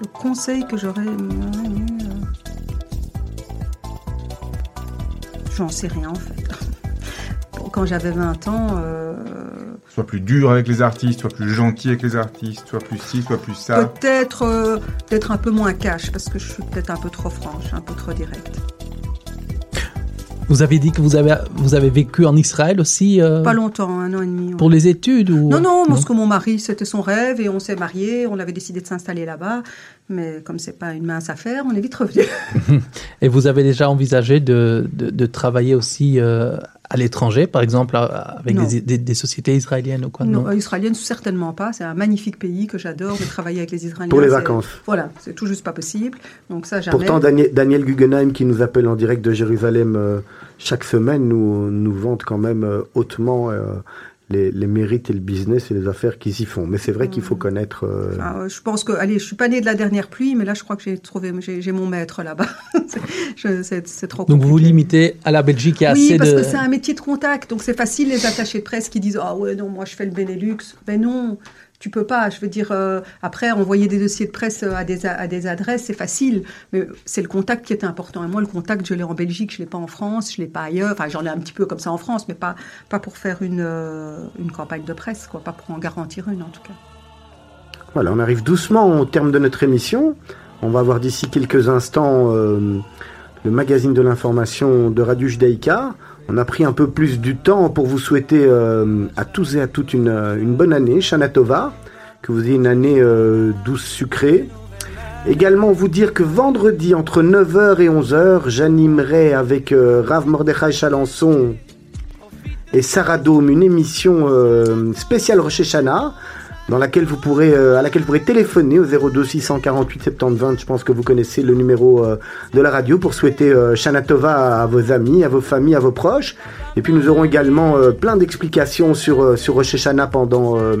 Le conseil que j'aurais aimé, euh, J'en sais rien en fait. Quand j'avais 20 ans, euh, Soit plus dur avec les artistes, soit plus gentil avec les artistes, soit plus ci, soit plus ça. peut-être euh, peut-être un peu moins cash parce que je suis peut-être un peu trop franche, un peu trop directe. Vous avez dit que vous avez, vous avez vécu en Israël aussi euh, Pas longtemps, un an et demi. ouais. pour les études ou... Non, non, parce que mon mari, c'était son rêve et on s'est mariés, on avait décidé de s'installer là-bas. Mais comme c'est pas une mince affaire, on est vite revenu. Et vous avez déjà envisagé de, de, de travailler aussi euh, à l'étranger, par exemple, avec des, des, des sociétés israéliennes ou quoi Non, non euh, israélienne, certainement pas. C'est un magnifique pays que j'adore de travailler avec les Israéliens. Pour les vacances. Voilà, c'est tout juste pas possible. Donc ça, jamais. Pourtant, Daniel, Daniel Guggenheim, qui nous appelle en direct de Jérusalem euh, chaque semaine, nous, nous vante quand même euh, hautement euh, les, les mérites et le business et les affaires qu'ils y font. Mais c'est vrai qu'il faut connaître. euh, Enfin, euh, je pense que, allez, je suis pas née de la dernière pluie, mais là, je crois que j'ai trouvé, j'ai mon maître là-bas. C'est- trop Donc vous vous compliqué. limitez à la Belgique et Oui, assez parce de... que c'est un métier de contact, donc c'est facile les attachés de presse qui disent ah ouais non moi je fais le Benelux, ben non tu peux pas. Je veux dire euh, après envoyer des dossiers de presse euh, à des à des adresses c'est facile, mais c'est le contact qui est important. Et moi le contact je l'ai en Belgique, je l'ai pas en France, je l'ai pas ailleurs. Enfin j'en ai un petit peu comme ça en France, mais pas pas pour faire une euh, une campagne de presse quoi, pas pour en garantir une en tout cas. Voilà, on arrive doucement au terme de notre émission. On va voir d'ici quelques instants le magazine de l'information de Radio Judaïka. On a pris un peu plus du temps pour vous souhaiter euh, à tous et à toutes une, euh, une bonne année, Shana Tova, que vous ayez une année euh, douce, sucrée. Également vous dire que vendredi entre 9h et 11h, j'animerai avec Rav Mordechai Chalençon et Sarah Dome une émission spéciale Rosh Hashanah dans laquelle vous pourrez, euh, à laquelle vous pourrez téléphoner au 02 648 70 20. Je pense que vous connaissez le numéro euh, de la radio pour souhaiter euh, Shana Tova à, vos amis, à vos familles, à vos proches. Et puis nous aurons également euh, plein d'explications sur, euh, sur Rosh Hashanah pendant, euh,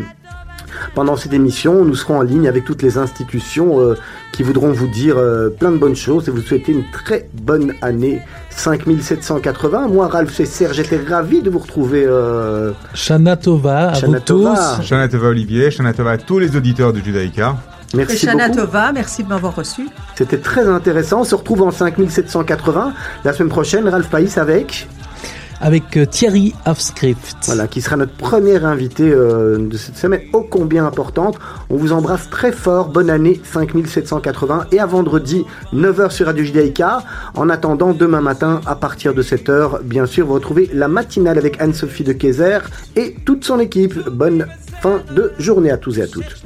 pendant cette émission. Nous serons en ligne avec toutes les institutions qui voudront vous dire plein de bonnes choses et vous souhaiter une très bonne année 5780. Moi, Ralph et Serge, j'étais ravi de vous retrouver. euh, Shana Tova à Shana vous Tova. tous. Shana Tova Olivier, Shana Tova à tous les auditeurs de Judaïka. Merci Shana beaucoup. Tova, merci de m'avoir reçu. C'était très intéressant. On se retrouve en 5780 la semaine prochaine. Ralph Païs avec, Avec euh, Thierry Afscript. voilà, qui sera notre premier invité euh, de cette semaine ô combien importante. On vous embrasse très fort. Bonne année 5780 et à vendredi 9h sur Radio Judaïka. En attendant, demain matin à partir de 7h, bien sûr, vous retrouvez la matinale avec Anne-Sophie de Kayser et toute son équipe. Bonne fin de journée à tous et à toutes.